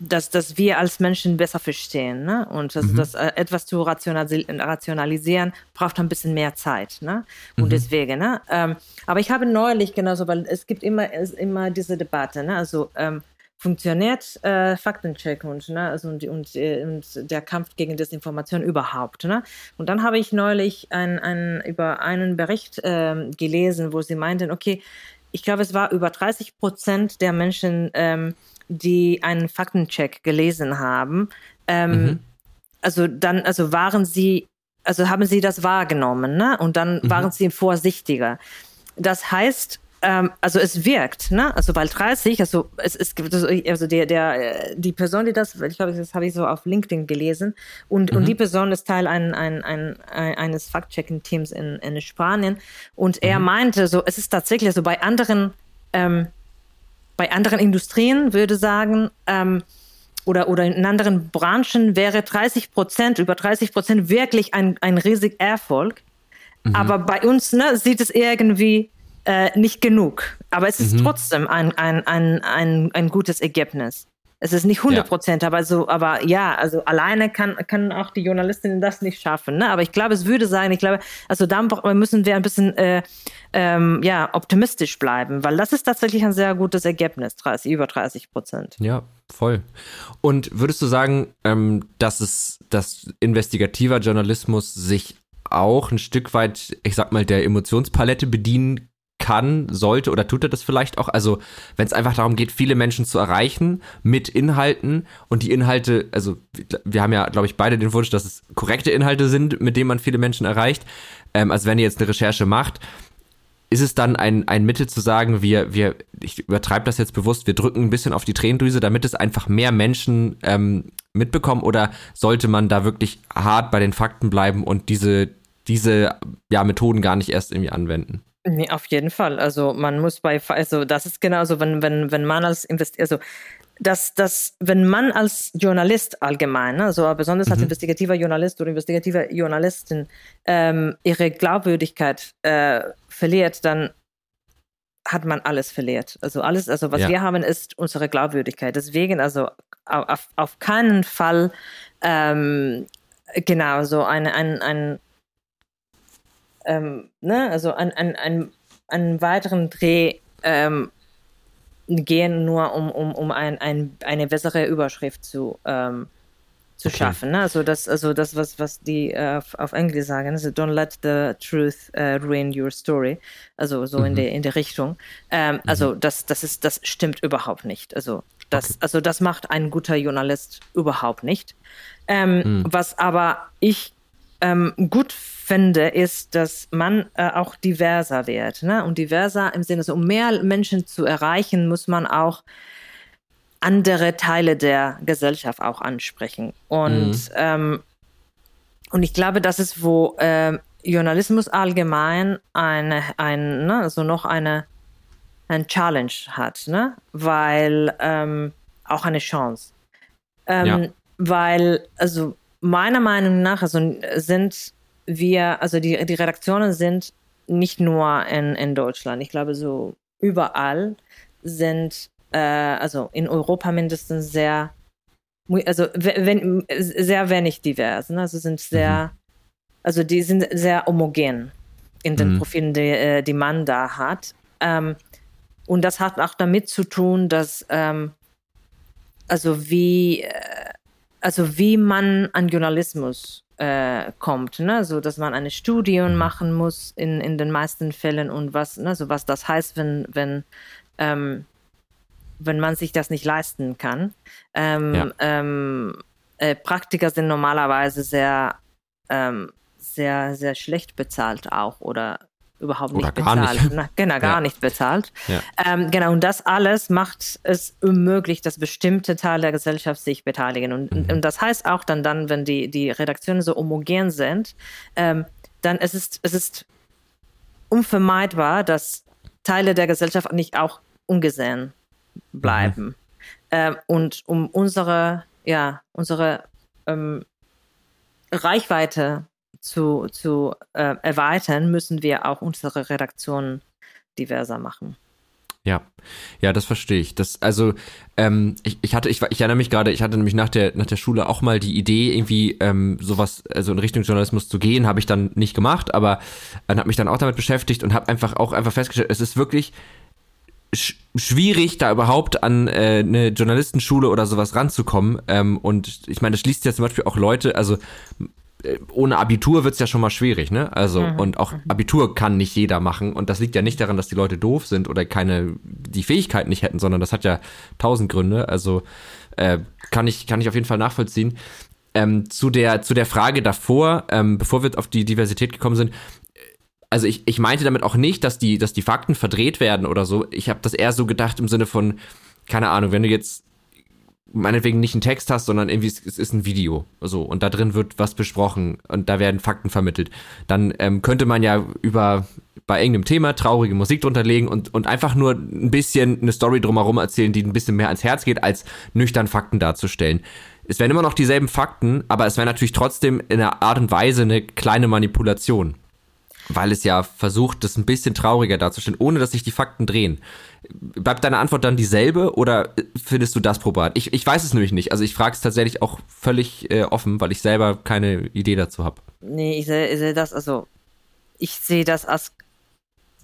dass, dass wir als Menschen besser verstehen. Ne? Und das, mhm. das äh, etwas zu rationalisieren, braucht ein bisschen mehr Zeit. Ne? Und mhm. deswegen, ne? Ähm, aber ich habe neulich genauso, weil es gibt immer, es, immer diese Debatte, ne? also ähm, funktioniert äh, Faktencheck und, ne? also, und, und, äh, und der Kampf gegen Desinformation überhaupt. Ne? Und dann habe ich neulich ein, ein, über einen Bericht ähm, gelesen, wo sie meinten, okay, ich glaube, es war über 30 Prozent der Menschen, ähm, die einen Faktencheck gelesen haben. Ähm, mhm. Also dann, also waren sie, also haben sie das wahrgenommen, ne? Und dann mhm. waren sie vorsichtiger. Das heißt, ähm, also es wirkt, ne? Also weil 30, also es ist also der der die Person, die das, ich glaube, das habe ich so auf LinkedIn gelesen und mhm. und die Person ist Teil ein, ein, ein, eines Fact-Checking-Teams in, in Spanien und er mhm. meinte, so es ist tatsächlich so bei anderen ähm, bei anderen Industrien würde sagen ähm, oder, oder in anderen Branchen wäre 30 Prozent, über 30 Prozent wirklich ein, ein riesig Erfolg. Mhm. Aber bei uns ne, sieht es irgendwie äh, nicht genug. Aber es ist mhm. trotzdem ein, ein, ein, ein, ein gutes Ergebnis. Es ist nicht 100 Prozent, ja. aber so, aber ja, also alleine kann, können auch die Journalistinnen das nicht schaffen. Ne? Aber ich glaube, es würde sein, ich glaube, also da müssen wir ein bisschen äh, ähm, ja, optimistisch bleiben, weil das ist tatsächlich ein sehr gutes Ergebnis, 30, über 30 Prozent. Ja, voll. Und würdest du sagen, ähm, dass es, dass investigativer Journalismus sich auch ein Stück weit, ich sag mal, der Emotionspalette bedienen kann, sollte oder tut er das vielleicht auch? Also, wenn es einfach darum geht, viele Menschen zu erreichen mit Inhalten und die Inhalte, also wir haben ja, glaube ich, beide den Wunsch, dass es korrekte Inhalte sind, mit denen man viele Menschen erreicht. Ähm, also wenn ihr jetzt eine Recherche macht, ist es dann ein, ein Mittel zu sagen, wir, wir, ich übertreibe das jetzt bewusst, wir drücken ein bisschen auf die Tränendrüse, damit es einfach mehr Menschen ähm, mitbekommen oder sollte man da wirklich hart bei den Fakten bleiben und diese, diese ja, Methoden gar nicht erst irgendwie anwenden? Nee, auf jeden Fall. Also man muss bei, also das ist genauso, wenn, wenn, wenn man als Invest also dass, dass wenn man als Journalist allgemein, also besonders als mhm. investigativer Journalist oder investigativer Journalistin ähm, ihre Glaubwürdigkeit äh, verliert, dann hat man alles verliert. Also alles, also was ja. wir haben, ist unsere Glaubwürdigkeit. Deswegen also auf, auf keinen Fall ähm, genau so eine, ein, ein ähm, ne, also an, an, an, an weiteren Dreh ähm, gehen, nur um, um, um ein, ein, eine bessere Überschrift zu, ähm, zu okay. schaffen. Ne? Also das, also das, was, was die äh, auf Englisch sagen, also don't let the truth uh, ruin your story. Also so mhm. in der in der Richtung. Ähm, mhm. Also das, das ist, das stimmt überhaupt nicht. Also das, okay. also das macht ein guter Journalist überhaupt nicht. Ähm, mhm. Was aber ich ähm, gut finde, ist, dass man äh, auch diverser wird. Ne? Und diverser im Sinne, so, um mehr Menschen zu erreichen, muss man auch andere Teile der Gesellschaft auch ansprechen. Und, mhm. ähm, und ich glaube, das ist, wo äh, Journalismus allgemein eine, ein, ne, also noch eine, ein Challenge hat, ne? weil ähm, auch eine Chance. Ähm, ja. Weil, also meiner Meinung nach, also sind wir, also die, die Redaktionen sind nicht nur in, in Deutschland, ich glaube so überall sind, äh, also in Europa mindestens sehr, also wenn, sehr wenig divers, ne? also sind sehr, mhm. also die sind sehr homogen in den mhm. Profilen, die, äh, die man da hat. Ähm, und das hat auch damit zu tun, dass ähm, also wie äh, also wie man an Journalismus äh, kommt, ne? so dass man eine Studie mhm. machen muss in, in den meisten Fällen und was, ne? so was das heißt, wenn, wenn, ähm, wenn man sich das nicht leisten kann. Ähm, ja. ähm, äh, Praktiker sind normalerweise sehr, ähm, sehr, sehr schlecht bezahlt auch oder überhaupt nicht Oder bezahlt. Nicht. Na, genau, gar ja. nicht bezahlt. Ja. Ähm, genau, und das alles macht es unmöglich, dass bestimmte Teile der Gesellschaft sich beteiligen. Und, mhm. und das heißt auch dann, dann, wenn die, die Redaktionen so homogen sind, ähm, dann es ist es ist unvermeidbar, dass Teile der Gesellschaft nicht auch ungesehen bleiben. Mhm. Ähm, und um unsere, ja, unsere ähm, Reichweite zu, zu äh, erweitern, müssen wir auch unsere Redaktion diverser machen. Ja, ja, das verstehe ich. Das, also, ähm, ich, ich hatte, ich, ich erinnere mich gerade, ich hatte nämlich nach der, nach der Schule auch mal die Idee, irgendwie ähm, sowas, also in Richtung Journalismus zu gehen, habe ich dann nicht gemacht, aber dann habe mich dann auch damit beschäftigt und habe einfach auch einfach festgestellt, es ist wirklich sch schwierig, da überhaupt an äh, eine Journalistenschule oder sowas ranzukommen. Ähm, und ich meine, das schließt ja zum Beispiel auch Leute, also äh, ohne Abitur wird's ja schon mal schwierig, ne? Also, mhm. und auch mhm. Abitur kann nicht jeder machen. Und das liegt ja nicht daran, dass die Leute doof sind oder keine, die Fähigkeit nicht hätten, sondern das hat ja tausend Gründe. Also, äh, kann ich, kann ich auf jeden Fall nachvollziehen. Ähm, zu der, zu der Frage davor, ähm, bevor wir auf die Diversität gekommen sind, also ich, ich meinte damit auch nicht, dass die, dass die Fakten verdreht werden oder so. Ich habe das eher so gedacht im Sinne von, keine Ahnung, wenn du jetzt meinetwegen nicht einen Text hast, sondern irgendwie es, es ist ein Video, so und da drin wird was besprochen und da werden Fakten vermittelt, dann ähm, könnte man ja über bei irgendeinem Thema traurige Musik drunter legen und und einfach nur ein bisschen eine Story drumherum erzählen, die ein bisschen mehr ans Herz geht, als nüchtern Fakten darzustellen. Es wären immer noch dieselben Fakten, aber es wäre natürlich trotzdem in einer Art und Weise eine kleine Manipulation weil es ja versucht, das ein bisschen trauriger darzustellen, ohne dass sich die Fakten drehen. Bleibt deine Antwort dann dieselbe oder findest du das probat? Ich, ich weiß es nämlich nicht. Also ich frage es tatsächlich auch völlig äh, offen, weil ich selber keine Idee dazu habe. Nee, ich sehe seh das, also ich sehe das als,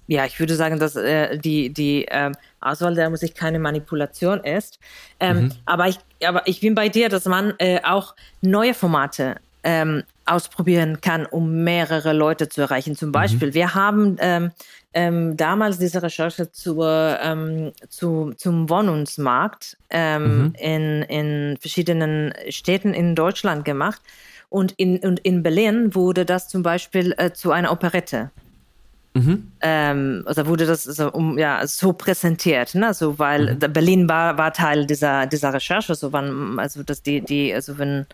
ja, ich würde sagen, dass äh, die, die ähm, Auswahl der Musik keine Manipulation ist. Ähm, mhm. aber, ich, aber ich bin bei dir, dass man äh, auch neue Formate ähm, ausprobieren kann, um mehrere Leute zu erreichen. Zum mhm. Beispiel, mhm. wir haben ähm, ähm, damals diese Recherche zur, ähm, zu, zum Wohnungsmarkt ähm, mhm. in, in verschiedenen Städten in Deutschland gemacht. Und in, und in Berlin wurde das zum Beispiel äh, zu einer Operette. Mhm. Ähm, also wurde das so, um, ja, so präsentiert, ne? so, weil mhm. Berlin war, war Teil dieser, dieser Recherche, so wann, also dass die, die, also wenn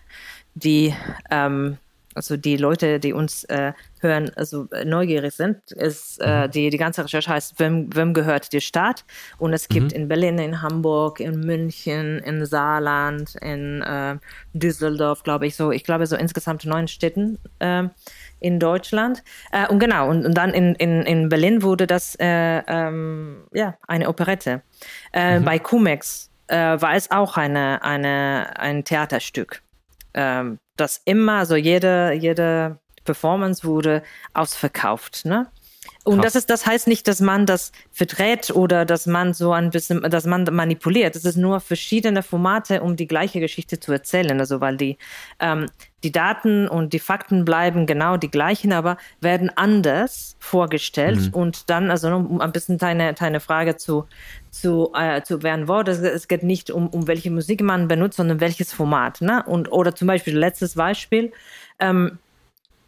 die ähm, also die Leute, die uns äh, hören, also äh, neugierig sind, ist äh, mhm. die, die ganze Recherche heißt, wem, wem gehört die Stadt? Und es gibt mhm. in Berlin, in Hamburg, in München, in Saarland, in äh, Düsseldorf, glaube ich, so, ich glaube so insgesamt neun Städten äh, in Deutschland. Äh, und genau, und, und dann in, in, in Berlin wurde das äh, ähm, ja eine Operette. Äh, mhm. Bei Cumex äh, war es auch eine, eine, ein Theaterstück ähm, dass immer, so jede, jede Performance wurde ausverkauft, ne? Und das ist, das heißt nicht, dass man das verdreht oder dass man so ein bisschen, dass man manipuliert. Es ist nur verschiedene Formate, um die gleiche Geschichte zu erzählen. Also weil die, ähm, die Daten und die Fakten bleiben genau die gleichen, aber werden anders vorgestellt. Mhm. Und dann, also um ein bisschen deine, deine Frage zu, zu, äh, zu beantworten, es, es geht nicht um, um welche Musik man benutzt, sondern welches Format. Ne? Und, oder zum Beispiel letztes Beispiel. Ähm,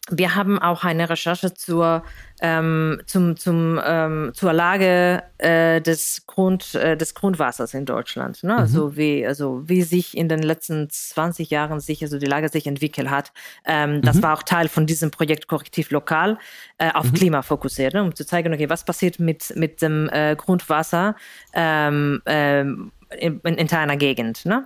wir haben auch eine Recherche zur, ähm, zum, zum, ähm, zur Lage äh, des, Grund, äh, des Grundwassers in Deutschland. Ne? Mhm. Also, wie, also wie sich in den letzten 20 Jahren sich, also die Lage sich entwickelt hat. Ähm, das mhm. war auch Teil von diesem Projekt Korrektiv Lokal äh, auf mhm. Klima fokussiert, ne? um zu zeigen, okay, was passiert mit, mit dem äh, Grundwasser ähm, ähm, in, in, in einer Gegend. Ne?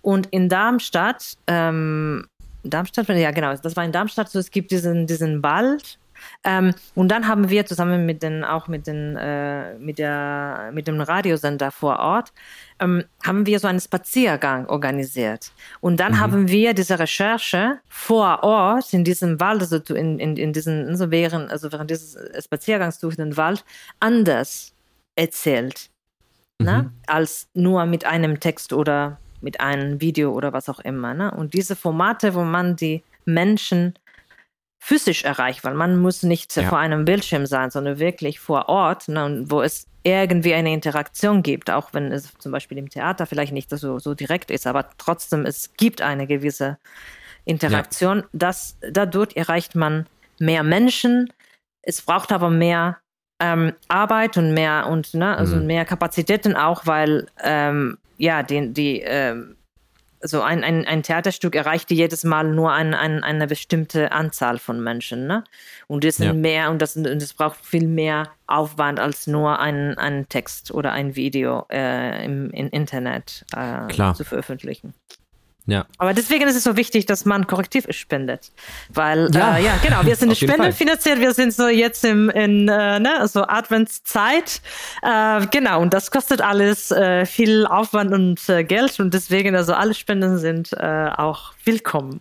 Und in Darmstadt ähm, Darmstadt, ja genau, das war in Darmstadt, so es gibt diesen, diesen Wald. Ähm, und dann haben wir zusammen mit den, auch mit den, äh, mit der, mit dem Radiosender vor Ort, ähm, haben wir so einen Spaziergang organisiert. Und dann mhm. haben wir diese Recherche vor Ort in diesem Wald, also in, in, in diesen, also während, also während dieses Spaziergangs durch den Wald anders erzählt. Ne? Mhm. Ne? Als nur mit einem Text oder mit einem Video oder was auch immer. Ne? Und diese Formate, wo man die Menschen physisch erreicht, weil man muss nicht ja. vor einem Bildschirm sein, sondern wirklich vor Ort, ne? wo es irgendwie eine Interaktion gibt, auch wenn es zum Beispiel im Theater vielleicht nicht so, so direkt ist, aber trotzdem, es gibt eine gewisse Interaktion. Ja. Das, dadurch erreicht man mehr Menschen. Es braucht aber mehr ähm, Arbeit und mehr und ne, also mhm. mehr Kapazitäten auch, weil ähm, ja, die, die ähm, so ein, ein, ein Theaterstück erreicht jedes Mal nur ein, ein, eine bestimmte Anzahl von Menschen. Ne? Und das sind ja. mehr und das, und das braucht viel mehr Aufwand als nur ein, ein Text oder ein Video äh, im, im Internet äh, zu veröffentlichen. Ja. Aber deswegen ist es so wichtig, dass man korrektiv spendet. Weil, ja, äh, ja genau, wir sind <laughs> spendenfinanziert, wir sind so jetzt im, in äh, ne, so Adventszeit. Äh, genau, und das kostet alles äh, viel Aufwand und äh, Geld und deswegen, also alle Spenden sind äh, auch willkommen.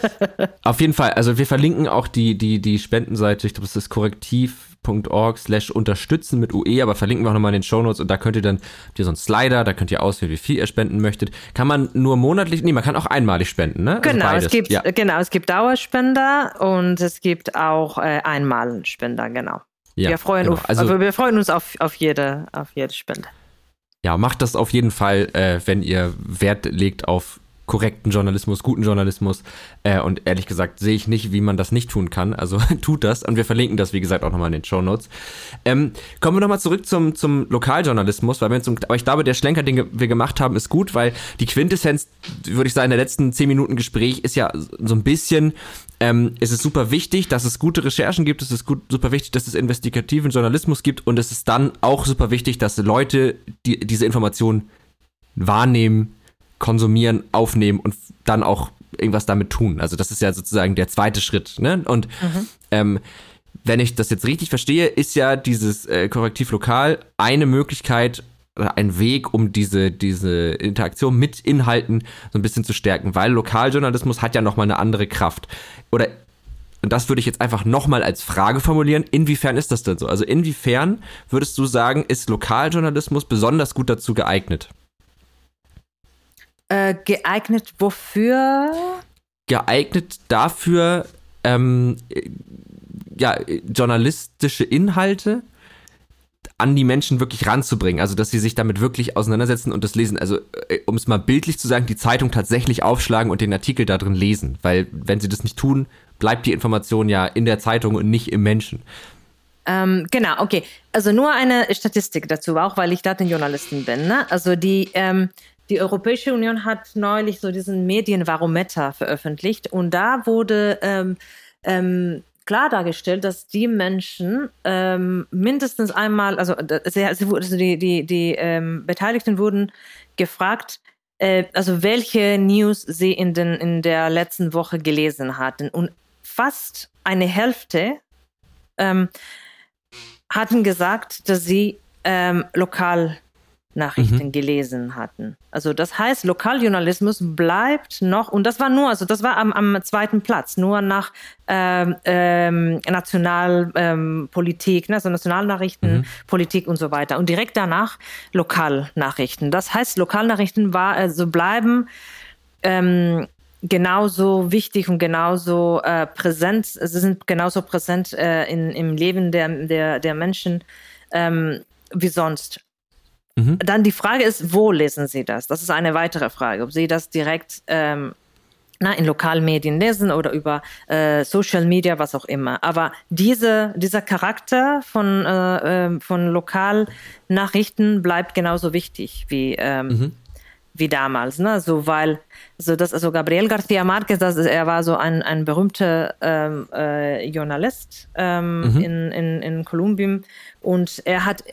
<laughs> Auf jeden Fall, also wir verlinken auch die, die, die Spendenseite, ich glaube, es ist korrektiv org slash unterstützen mit UE, aber verlinken wir auch nochmal in den Shownotes und da könnt ihr dann, habt ihr so einen Slider, da könnt ihr auswählen, wie viel ihr spenden möchtet. Kann man nur monatlich, nee, man kann auch einmalig spenden, ne? Also genau, also es gibt, ja. genau, es gibt Dauerspender und es gibt auch äh, Einmalspender, genau. Ja, wir freuen, genau. auf, also, also, wir freuen uns auf, auf, jede, auf jede Spende. Ja, macht das auf jeden Fall, äh, wenn ihr Wert legt auf korrekten Journalismus, guten Journalismus. Äh, und ehrlich gesagt sehe ich nicht, wie man das nicht tun kann. Also <laughs> tut das. Und wir verlinken das, wie gesagt, auch nochmal in den Show Notes. Ähm, kommen wir nochmal zurück zum, zum Lokaljournalismus, weil wir zum, aber ich glaube, der Schlenker, den wir gemacht haben, ist gut, weil die Quintessenz, würde ich sagen, der letzten zehn Minuten Gespräch ist ja so ein bisschen, ähm, es ist super wichtig, dass es gute Recherchen gibt, es ist gut, super wichtig, dass es investigativen Journalismus gibt und es ist dann auch super wichtig, dass Leute die, diese Informationen wahrnehmen, konsumieren, aufnehmen und dann auch irgendwas damit tun. Also das ist ja sozusagen der zweite Schritt. Ne? Und mhm. ähm, wenn ich das jetzt richtig verstehe, ist ja dieses äh, Korrektiv lokal eine Möglichkeit oder ein Weg, um diese, diese Interaktion mit Inhalten so ein bisschen zu stärken, weil Lokaljournalismus hat ja nochmal eine andere Kraft. Oder und das würde ich jetzt einfach nochmal als Frage formulieren. Inwiefern ist das denn so? Also inwiefern würdest du sagen, ist Lokaljournalismus besonders gut dazu geeignet? Äh, geeignet wofür? Geeignet dafür, ähm, ja, journalistische Inhalte an die Menschen wirklich ranzubringen. Also, dass sie sich damit wirklich auseinandersetzen und das lesen. Also, äh, um es mal bildlich zu sagen, die Zeitung tatsächlich aufschlagen und den Artikel da drin lesen. Weil, wenn sie das nicht tun, bleibt die Information ja in der Zeitung und nicht im Menschen. Ähm, genau, okay. Also nur eine Statistik dazu, auch weil ich Datenjournalistin bin. Ne? Also die ähm, die Europäische Union hat neulich so diesen Medienbarometer veröffentlicht und da wurde ähm, ähm, klar dargestellt, dass die Menschen ähm, mindestens einmal, also, sie, also die, die, die ähm, Beteiligten wurden gefragt, äh, also welche News sie in, den, in der letzten Woche gelesen hatten. Und fast eine Hälfte ähm, hatten gesagt, dass sie ähm, lokal Nachrichten mhm. gelesen hatten. Also das heißt, Lokaljournalismus bleibt noch, und das war nur, also das war am, am zweiten Platz, nur nach ähm, ähm, Nationalpolitik, ähm, ne, also Nationalnachrichten, mhm. Politik und so weiter. Und direkt danach Lokalnachrichten. Das heißt, Lokalnachrichten war, also bleiben ähm, genauso wichtig und genauso äh, präsent, sie sind genauso präsent äh, in, im Leben der, der, der Menschen ähm, wie sonst. Mhm. Dann die Frage ist, wo lesen Sie das? Das ist eine weitere Frage. Ob Sie das direkt ähm, na, in Lokalmedien lesen oder über äh, Social Media, was auch immer. Aber diese, dieser Charakter von, äh, ähm, von Lokalnachrichten bleibt genauso wichtig wie, ähm, mhm. wie damals. Ne? So, weil so das, also Gabriel García Márquez, das, er war so ein, ein berühmter ähm, äh, Journalist ähm, mhm. in, in, in Kolumbien und er hat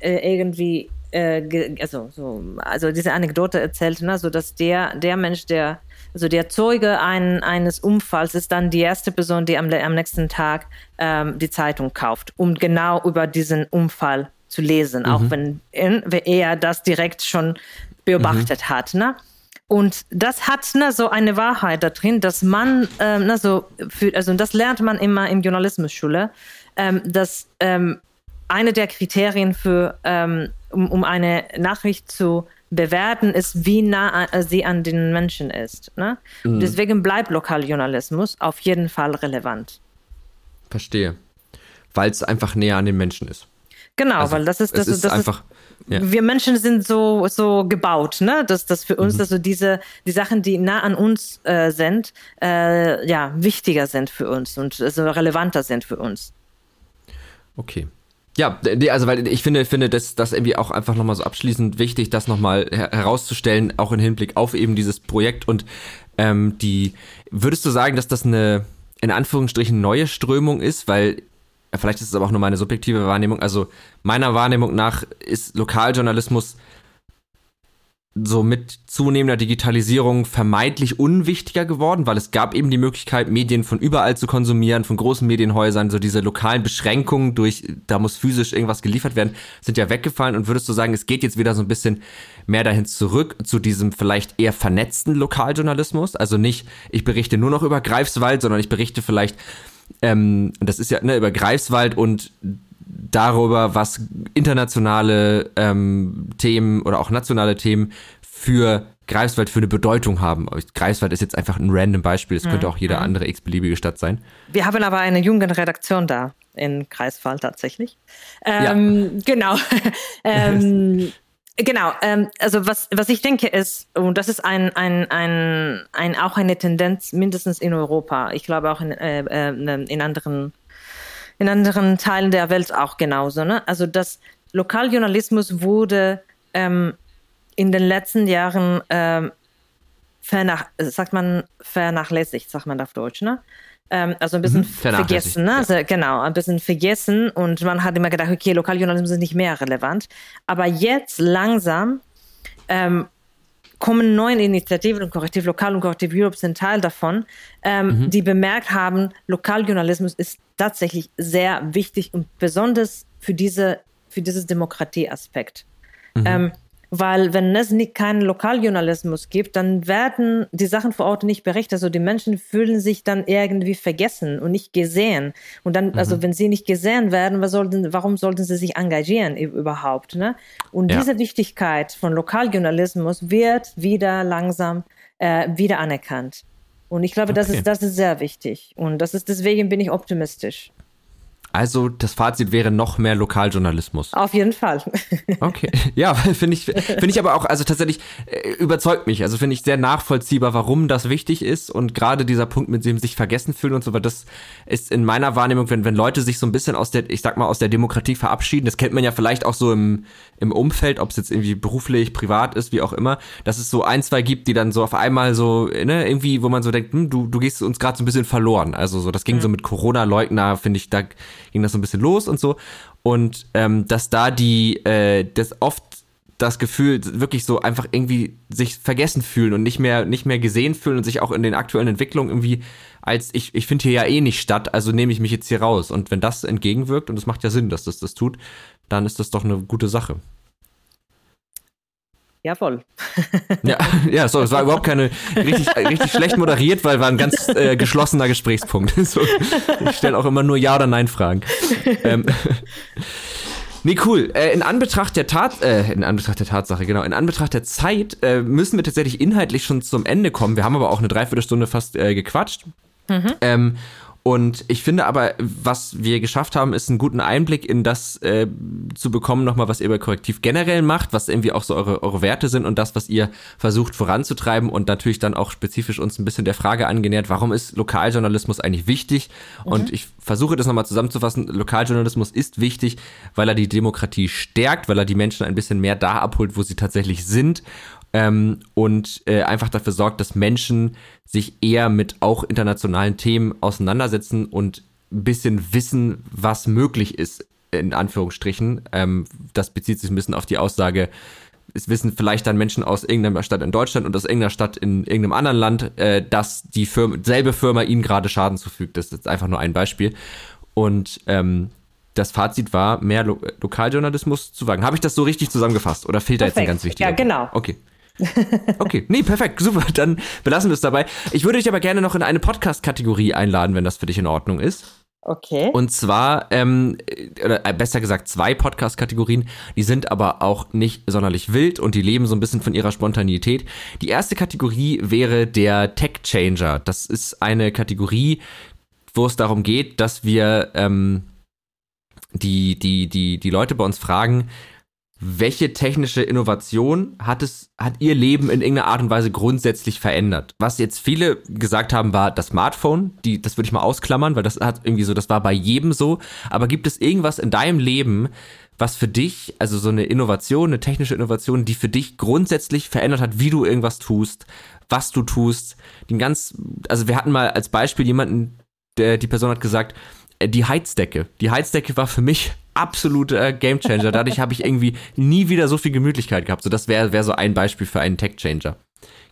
äh, irgendwie äh, also, so, also diese Anekdote erzählt, ne, so dass der, der Mensch, der also der Zeuge ein, eines Unfalls ist dann die erste Person, die am, am nächsten Tag ähm, die Zeitung kauft, um genau über diesen Unfall zu lesen, mhm. auch wenn, wenn er das direkt schon beobachtet mhm. hat. Ne? Und das hat ne, so eine Wahrheit da drin, dass man, ähm, ne, so für, also das lernt man immer in Journalismusschule, ähm, dass ähm, eine der Kriterien für, ähm, um, um eine Nachricht zu bewerten, ist, wie nah sie an den Menschen ist. Ne? Mhm. Deswegen bleibt Lokaljournalismus auf jeden Fall relevant. Verstehe. Weil es einfach näher an den Menschen ist. Genau, also, weil das ist, das, ist das einfach. Ist, ja. Wir Menschen sind so, so gebaut, ne? dass das für uns, mhm. also diese, die Sachen, die nah an uns äh, sind, äh, ja, wichtiger sind für uns und also relevanter sind für uns. Okay. Ja, also weil ich finde, finde das, das irgendwie auch einfach nochmal so abschließend wichtig, das nochmal herauszustellen, auch im Hinblick auf eben dieses Projekt. Und ähm, die, würdest du sagen, dass das eine in Anführungsstrichen neue Strömung ist, weil vielleicht ist es aber auch nur meine subjektive Wahrnehmung, also meiner Wahrnehmung nach ist Lokaljournalismus so mit zunehmender Digitalisierung vermeintlich unwichtiger geworden, weil es gab eben die Möglichkeit, Medien von überall zu konsumieren, von großen Medienhäusern, so diese lokalen Beschränkungen durch, da muss physisch irgendwas geliefert werden, sind ja weggefallen. Und würdest du sagen, es geht jetzt wieder so ein bisschen mehr dahin zurück zu diesem vielleicht eher vernetzten Lokaljournalismus, also nicht, ich berichte nur noch über Greifswald, sondern ich berichte vielleicht ähm, das ist ja ne, über Greifswald und darüber, was internationale ähm, Themen oder auch nationale Themen für Greifswald für eine Bedeutung haben. Greifswald ist jetzt einfach ein random Beispiel, es könnte auch jede mhm. andere x-beliebige Stadt sein. Wir haben aber eine junge Redaktion da in Greifswald tatsächlich. Ähm, ja. Genau. <laughs> ähm, genau, ähm, also was, was ich denke ist, und das ist ein, ein, ein, ein, auch eine Tendenz mindestens in Europa, ich glaube auch in, äh, äh in anderen in anderen Teilen der Welt auch genauso. Ne? Also das Lokaljournalismus wurde ähm, in den letzten Jahren ähm, vernach, sagt man vernachlässigt, sagt man auf Deutsch, ne? Ähm, also ein bisschen mhm, vergessen, ne? Also, genau, ein bisschen vergessen und man hat immer gedacht, okay, Lokaljournalismus ist nicht mehr relevant. Aber jetzt langsam ähm, kommen neue Initiativen und Korrektiv Lokal und Korrektiv Europe sind Teil davon, ähm, mhm. die bemerkt haben, Lokaljournalismus ist tatsächlich sehr wichtig und besonders für diese für dieses Demokratieaspekt. Mhm. Ähm, weil wenn es nicht keinen Lokaljournalismus gibt, dann werden die Sachen vor Ort nicht berichtet. Also die Menschen fühlen sich dann irgendwie vergessen und nicht gesehen. Und dann, also mhm. also wenn sie nicht gesehen werden, was sollten, warum sollten sie sich engagieren überhaupt? Ne? Und ja. diese Wichtigkeit von Lokaljournalismus wird wieder langsam äh, wieder anerkannt. Und ich glaube, okay. das ist das ist sehr wichtig. Und das ist deswegen bin ich optimistisch. Also das Fazit wäre noch mehr Lokaljournalismus. Auf jeden Fall. <laughs> Okay. Ja, <laughs> finde ich, finde ich aber auch, also tatsächlich äh, überzeugt mich. Also finde ich sehr nachvollziehbar, warum das wichtig ist. Und gerade dieser Punkt mit dem sich vergessen fühlen und so, weil das ist in meiner Wahrnehmung, wenn, wenn Leute sich so ein bisschen aus der, ich sag mal, aus der Demokratie verabschieden, das kennt man ja vielleicht auch so im, im Umfeld, ob es jetzt irgendwie beruflich, privat ist, wie auch immer, dass es so ein, zwei gibt, die dann so auf einmal so, ne, irgendwie, wo man so denkt, hm, du, du gehst uns gerade so ein bisschen verloren. Also so, das ging mhm. so mit Corona-Leugner, finde ich, da ging das so ein bisschen los und so. Und ähm, dass da die, äh, das oft das Gefühl wirklich so einfach irgendwie sich vergessen fühlen und nicht mehr nicht mehr gesehen fühlen und sich auch in den aktuellen Entwicklungen irgendwie als ich ich finde hier ja eh nicht statt, also nehme ich mich jetzt hier raus und wenn das entgegenwirkt und es macht ja Sinn, dass das das tut, dann ist das doch eine gute Sache. Ja, voll. <laughs> ja, ja, so, es war überhaupt keine richtig, richtig schlecht moderiert, weil war ein ganz äh, geschlossener Gesprächspunkt. <laughs> So, ich stelle auch immer nur Ja oder Nein Fragen. Ähm, <laughs> nee, cool. Äh, in Anbetracht der Tat, äh, in Anbetracht der Tatsache, genau, in Anbetracht der Zeit äh, müssen wir tatsächlich inhaltlich schon zum Ende kommen. Wir haben aber auch eine Dreiviertelstunde fast äh, gequatscht. Mhm. Ähm, Und ich finde aber, was wir geschafft haben, ist einen guten Einblick in das äh, zu bekommen, nochmal, was ihr bei Korrektiv generell macht, was irgendwie auch so eure, eure Werte sind und das, was ihr versucht voranzutreiben und natürlich dann auch spezifisch uns ein bisschen der Frage angenähert, warum ist Lokaljournalismus eigentlich wichtig? Mhm. Und ich versuche das nochmal zusammenzufassen. Lokaljournalismus ist wichtig, weil er die Demokratie stärkt, weil er die Menschen ein bisschen mehr da abholt, wo sie tatsächlich sind ähm, und äh, einfach dafür sorgt, dass Menschen sich eher mit auch internationalen Themen auseinandersetzen und ein bisschen wissen, was möglich ist, in Anführungsstrichen. Ähm, das bezieht sich ein bisschen auf die Aussage, es wissen vielleicht dann Menschen aus irgendeiner Stadt in Deutschland und aus irgendeiner Stadt in irgendeinem anderen Land, äh, dass die Firma, selbe Firma ihnen gerade Schaden zufügt. Das ist jetzt einfach nur ein Beispiel. Und ähm, das Fazit war, mehr Lo Lokaljournalismus zu wagen. Habe ich das so richtig zusammengefasst oder fehlt Perfekt. da jetzt ein ganz wichtiger? Ja, genau. Okay. <laughs> Okay, nee, perfekt, super. Dann belassen wir es dabei. Ich würde dich aber gerne noch in eine Podcast-Kategorie einladen, wenn das für dich in Ordnung ist. Okay. Und zwar, ähm, oder äh, besser gesagt, zwei Podcast-Kategorien, die sind aber auch nicht sonderlich wild und die leben so ein bisschen von ihrer Spontanität. Die erste Kategorie wäre der Tech Changer. Das ist eine Kategorie, wo es darum geht, dass wir ähm, die, die, die, die Leute bei uns fragen, welche technische Innovation hat es, hat ihr Leben in irgendeiner Art und Weise grundsätzlich verändert? Was jetzt viele gesagt haben, war das Smartphone. Die, das würde ich mal ausklammern, weil das hat irgendwie so, das war bei jedem so. Aber gibt es irgendwas in deinem Leben, was für dich, also so eine Innovation, eine technische Innovation, die für dich grundsätzlich verändert hat, wie du irgendwas tust, was du tust? Den ganz, also wir hatten mal als Beispiel jemanden, der, die Person hat gesagt, äh, die Heizdecke. Die Heizdecke war für mich absoluter Gamechanger. Dadurch habe ich irgendwie nie wieder so viel Gemütlichkeit gehabt. So, das wäre wär so ein Beispiel für einen Tech-Changer.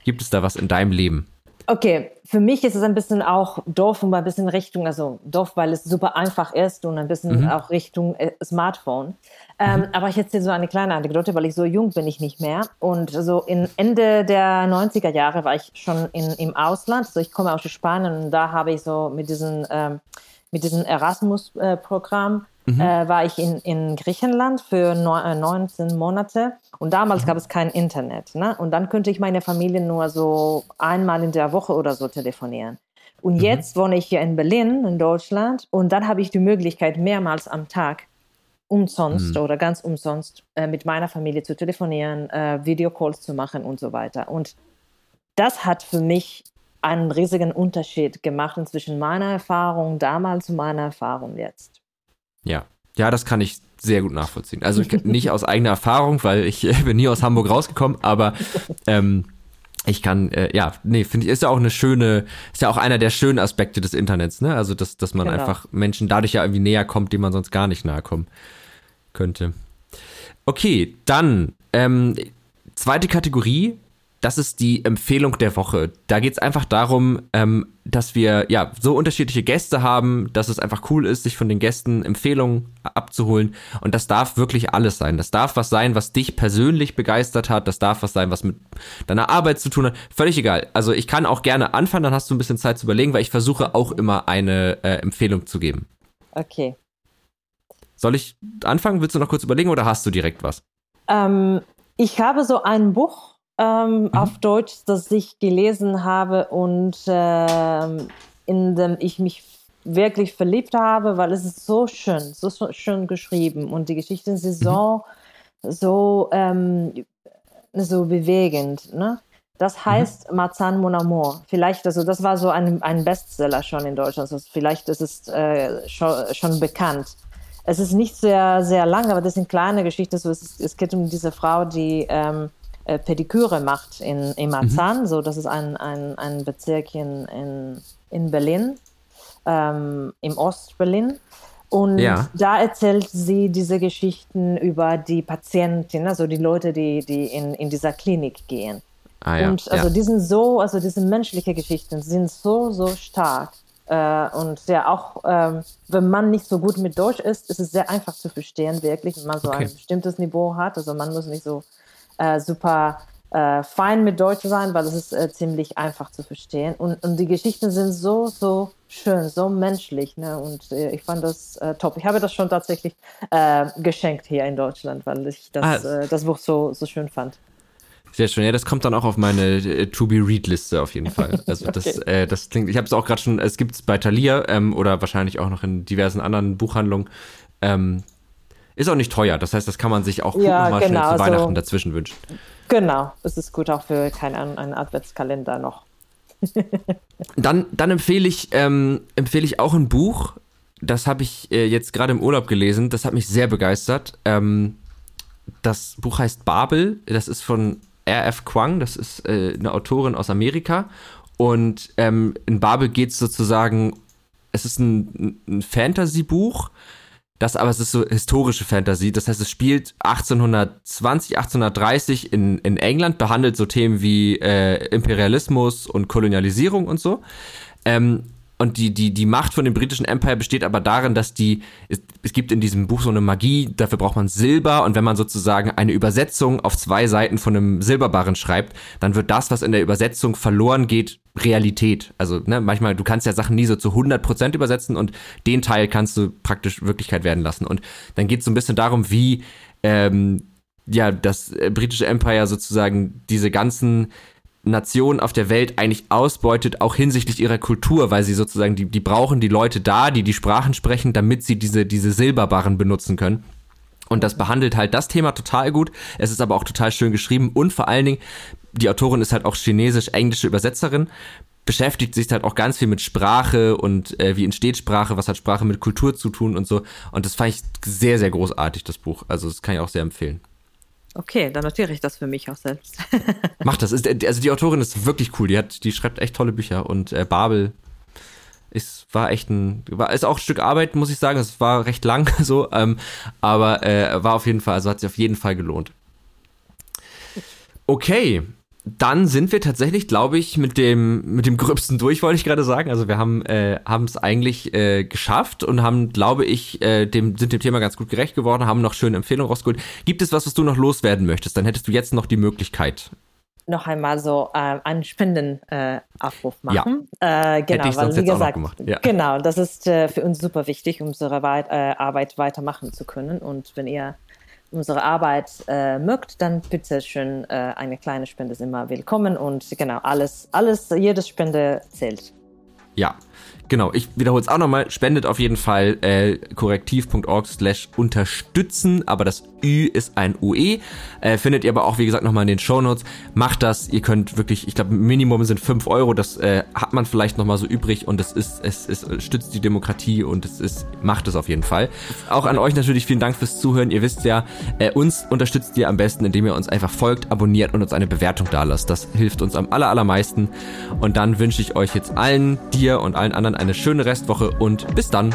Gibt es da was in deinem Leben? Okay, für mich ist es ein bisschen auch doof und ein bisschen Richtung, also doof, weil es super einfach ist und ein bisschen mhm. auch Richtung äh, Smartphone. Ähm, mhm. Aber ich erzähle so eine kleine Anekdote, weil ich so jung bin ich nicht mehr. Und so in Ende der 90er Jahre war ich schon in, im Ausland. Also ich komme aus Spanien und da habe ich so mit diesem, ähm, mit diesem Erasmus-Programm mhm. äh, war ich in, in Griechenland für neun, 19 äh, Monate und damals mhm. gab es kein Internet. Ne? Und dann könnte ich meine Familie nur so einmal in der Woche oder so telefonieren. Und mhm. jetzt wohne ich hier in Berlin, in Deutschland, und dann habe ich die Möglichkeit, mehrmals am Tag umsonst mhm. oder ganz umsonst äh, mit meiner Familie zu telefonieren, äh, Videocalls zu machen und so weiter. Und das hat für mich einen riesigen Unterschied gemacht zwischen meiner Erfahrung damals und meiner Erfahrung jetzt. Ja, ja, das kann ich sehr gut nachvollziehen. Also nicht aus eigener Erfahrung, weil ich äh, bin nie aus Hamburg rausgekommen, aber ähm, ich kann, äh, ja, nee, finde ich, ist ja auch eine schöne, ist ja auch einer der schönen Aspekte des Internets, ne? Also, dass, dass man genau. einfach Menschen dadurch ja irgendwie näher kommt, denen man sonst gar nicht nahe kommen könnte. Okay, dann, ähm, zweite Kategorie, das ist die Empfehlung der Woche. Da geht es einfach darum, ähm, dass wir ja so unterschiedliche Gäste haben, dass es einfach cool ist, sich von den Gästen Empfehlungen abzuholen. Und das darf wirklich alles sein. Das darf was sein, was dich persönlich begeistert hat. Das darf was sein, was mit deiner Arbeit zu tun hat. Völlig egal. Also ich kann auch gerne anfangen, dann hast du ein bisschen Zeit zu überlegen, weil ich versuche auch immer eine äh, Empfehlung zu geben. Okay. Soll ich anfangen? Willst du noch kurz überlegen oder hast du direkt was? Ähm, ich habe so ein Buch ähm, mhm. auf Deutsch, das ich gelesen habe und äh, in dem ich mich wirklich verliebt habe, weil es ist so schön, so, so schön geschrieben und die Geschichten sind so, mhm. so, ähm, so bewegend. Ne? Das mhm. heißt mhm. Marzahn Mon Amour. Vielleicht, also das war so ein, ein Bestseller schon in Deutschland. Also vielleicht ist es äh, schon, schon bekannt. Es ist nicht sehr, sehr lang, aber das sind kleine Geschichten. So, es, ist, es geht um diese Frau, die ähm, äh, Pediküre macht in, in Marzahn. Mhm. So, das ist ein, ein, ein Bezirk in, in, in Berlin, ähm, im Ostberlin. Und ja. da erzählt sie diese Geschichten über die Patienten, also die Leute, die, die in, in dieser Klinik gehen. Ah, ja. Und also ja. die sind so, also diese menschlichen Geschichten sind so, so stark. Äh, und ja, auch ähm, wenn man nicht so gut mit Deutsch ist, ist es sehr einfach zu verstehen, wirklich, wenn man so okay. ein bestimmtes Niveau hat. Also man muss nicht so äh, super äh, fein mit Deutsch sein, weil es ist äh, ziemlich einfach zu verstehen. Und, und die Geschichten sind so, so schön, so menschlich. Ne? Und äh, ich fand das äh, top. Ich habe das schon tatsächlich äh, geschenkt hier in Deutschland, weil ich das, ah. das Buch so, so schön fand. Sehr schön. Ja, das kommt dann auch auf meine äh, To-Be-Read-Liste auf jeden Fall. <laughs> Also okay. das, äh, das klingt, ich habe es auch gerade schon, es gibt es bei Thalia ähm, oder wahrscheinlich auch noch in diversen anderen Buchhandlungen. Ähm, ist auch nicht teuer. Das heißt, das kann man sich auch ja, nochmal genau, schnell zu Weihnachten so, dazwischen wünschen. Genau, es ist gut auch für keinen einen Adventskalender noch. <laughs> dann, dann empfehle ich, ähm, empfehle ich auch ein Buch. Das habe ich äh, jetzt gerade im Urlaub gelesen. Das hat mich sehr begeistert. Ähm, das Buch heißt Babel. Das ist von R.F. Kwang. Das ist äh, eine Autorin aus Amerika. Und ähm, in Babel geht es sozusagen, es ist ein, ein Fantasy-Buch das aber es ist so historische Fantasy. Das heißt, es spielt 1820, 1830 in, in England, behandelt so Themen wie äh, Imperialismus und Kolonialisierung und so. Ähm, und die, die, die Macht von dem britischen Empire besteht aber darin, dass die, es, es gibt in diesem Buch so eine Magie, dafür braucht man Silber und wenn man sozusagen eine Übersetzung auf zwei Seiten von einem Silberbarren schreibt, dann wird das, was in der Übersetzung verloren geht, Realität. Also ne, manchmal, du kannst ja Sachen nie so zu 100% übersetzen und den Teil kannst du praktisch Wirklichkeit werden lassen. Und dann geht es so ein bisschen darum, wie ähm, ja das britische Empire sozusagen diese ganzen Nation auf der Welt eigentlich ausbeutet, auch hinsichtlich ihrer Kultur, weil sie sozusagen, die, die brauchen die Leute da, die die Sprachen sprechen, damit sie diese, diese Silberbarren benutzen können. Und das behandelt halt das Thema total gut. Es ist aber auch total schön geschrieben und vor allen Dingen, die Autorin ist halt auch chinesisch-englische Übersetzerin, beschäftigt sich halt auch ganz viel mit Sprache und äh, wie entsteht Sprache, was hat Sprache mit Kultur zu tun und so. Und das fand ich sehr, sehr großartig, das Buch. Also das kann ich auch sehr empfehlen. Okay, dann notiere ich das für mich auch selbst. <laughs> Mach das. also die Autorin ist wirklich cool. Die hat, die schreibt echt tolle Bücher und äh, Babel ist war echt ein war ist auch ein Stück Arbeit, muss ich sagen. Es war recht lang <laughs> so, ähm, aber äh, war auf jeden Fall, also hat sich auf jeden Fall gelohnt. Okay, dann sind wir tatsächlich, glaube ich, mit dem mit dem gröbsten durch, wollte ich gerade sagen. Also wir haben äh, es eigentlich äh, geschafft und haben, glaube ich, äh, dem sind dem Thema ganz gut gerecht geworden, haben noch schöne Empfehlungen rausgeholt. Gibt es was, was du noch loswerden möchtest? Dann hättest du jetzt noch die Möglichkeit. Noch einmal so äh, einen Spendenaufruf äh, machen. Ja. Äh, genau, weil wie gesagt, ja. genau, das ist äh, für uns super wichtig, um unsere Arbeit weitermachen zu können. Und wenn ihr unsere Arbeit äh, mögt, dann bitte schön, äh, eine kleine Spende ist immer willkommen und genau, alles, alles, jede Spende zählt. Ja, Genau, ich wiederhole es auch nochmal. Spendet auf jeden Fall äh, korrektiv.org slash unterstützen, aber das Ü ist ein UE. Äh, findet ihr aber auch, wie gesagt, nochmal in den Shownotes. Macht das, ihr könnt wirklich, ich glaube, Minimum sind 5 Euro, das äh, hat man vielleicht nochmal so übrig und es ist, es, es stützt die Demokratie und es ist, macht es auf jeden Fall. Auch an euch natürlich vielen Dank fürs Zuhören. Ihr wisst ja, äh, uns unterstützt ihr am besten, indem ihr uns einfach folgt, abonniert und uns eine Bewertung da lasst. Das hilft uns am aller, allermeisten. Und dann wünsche ich euch jetzt allen, dir und allen anderen eine schöne Restwoche und bis dann.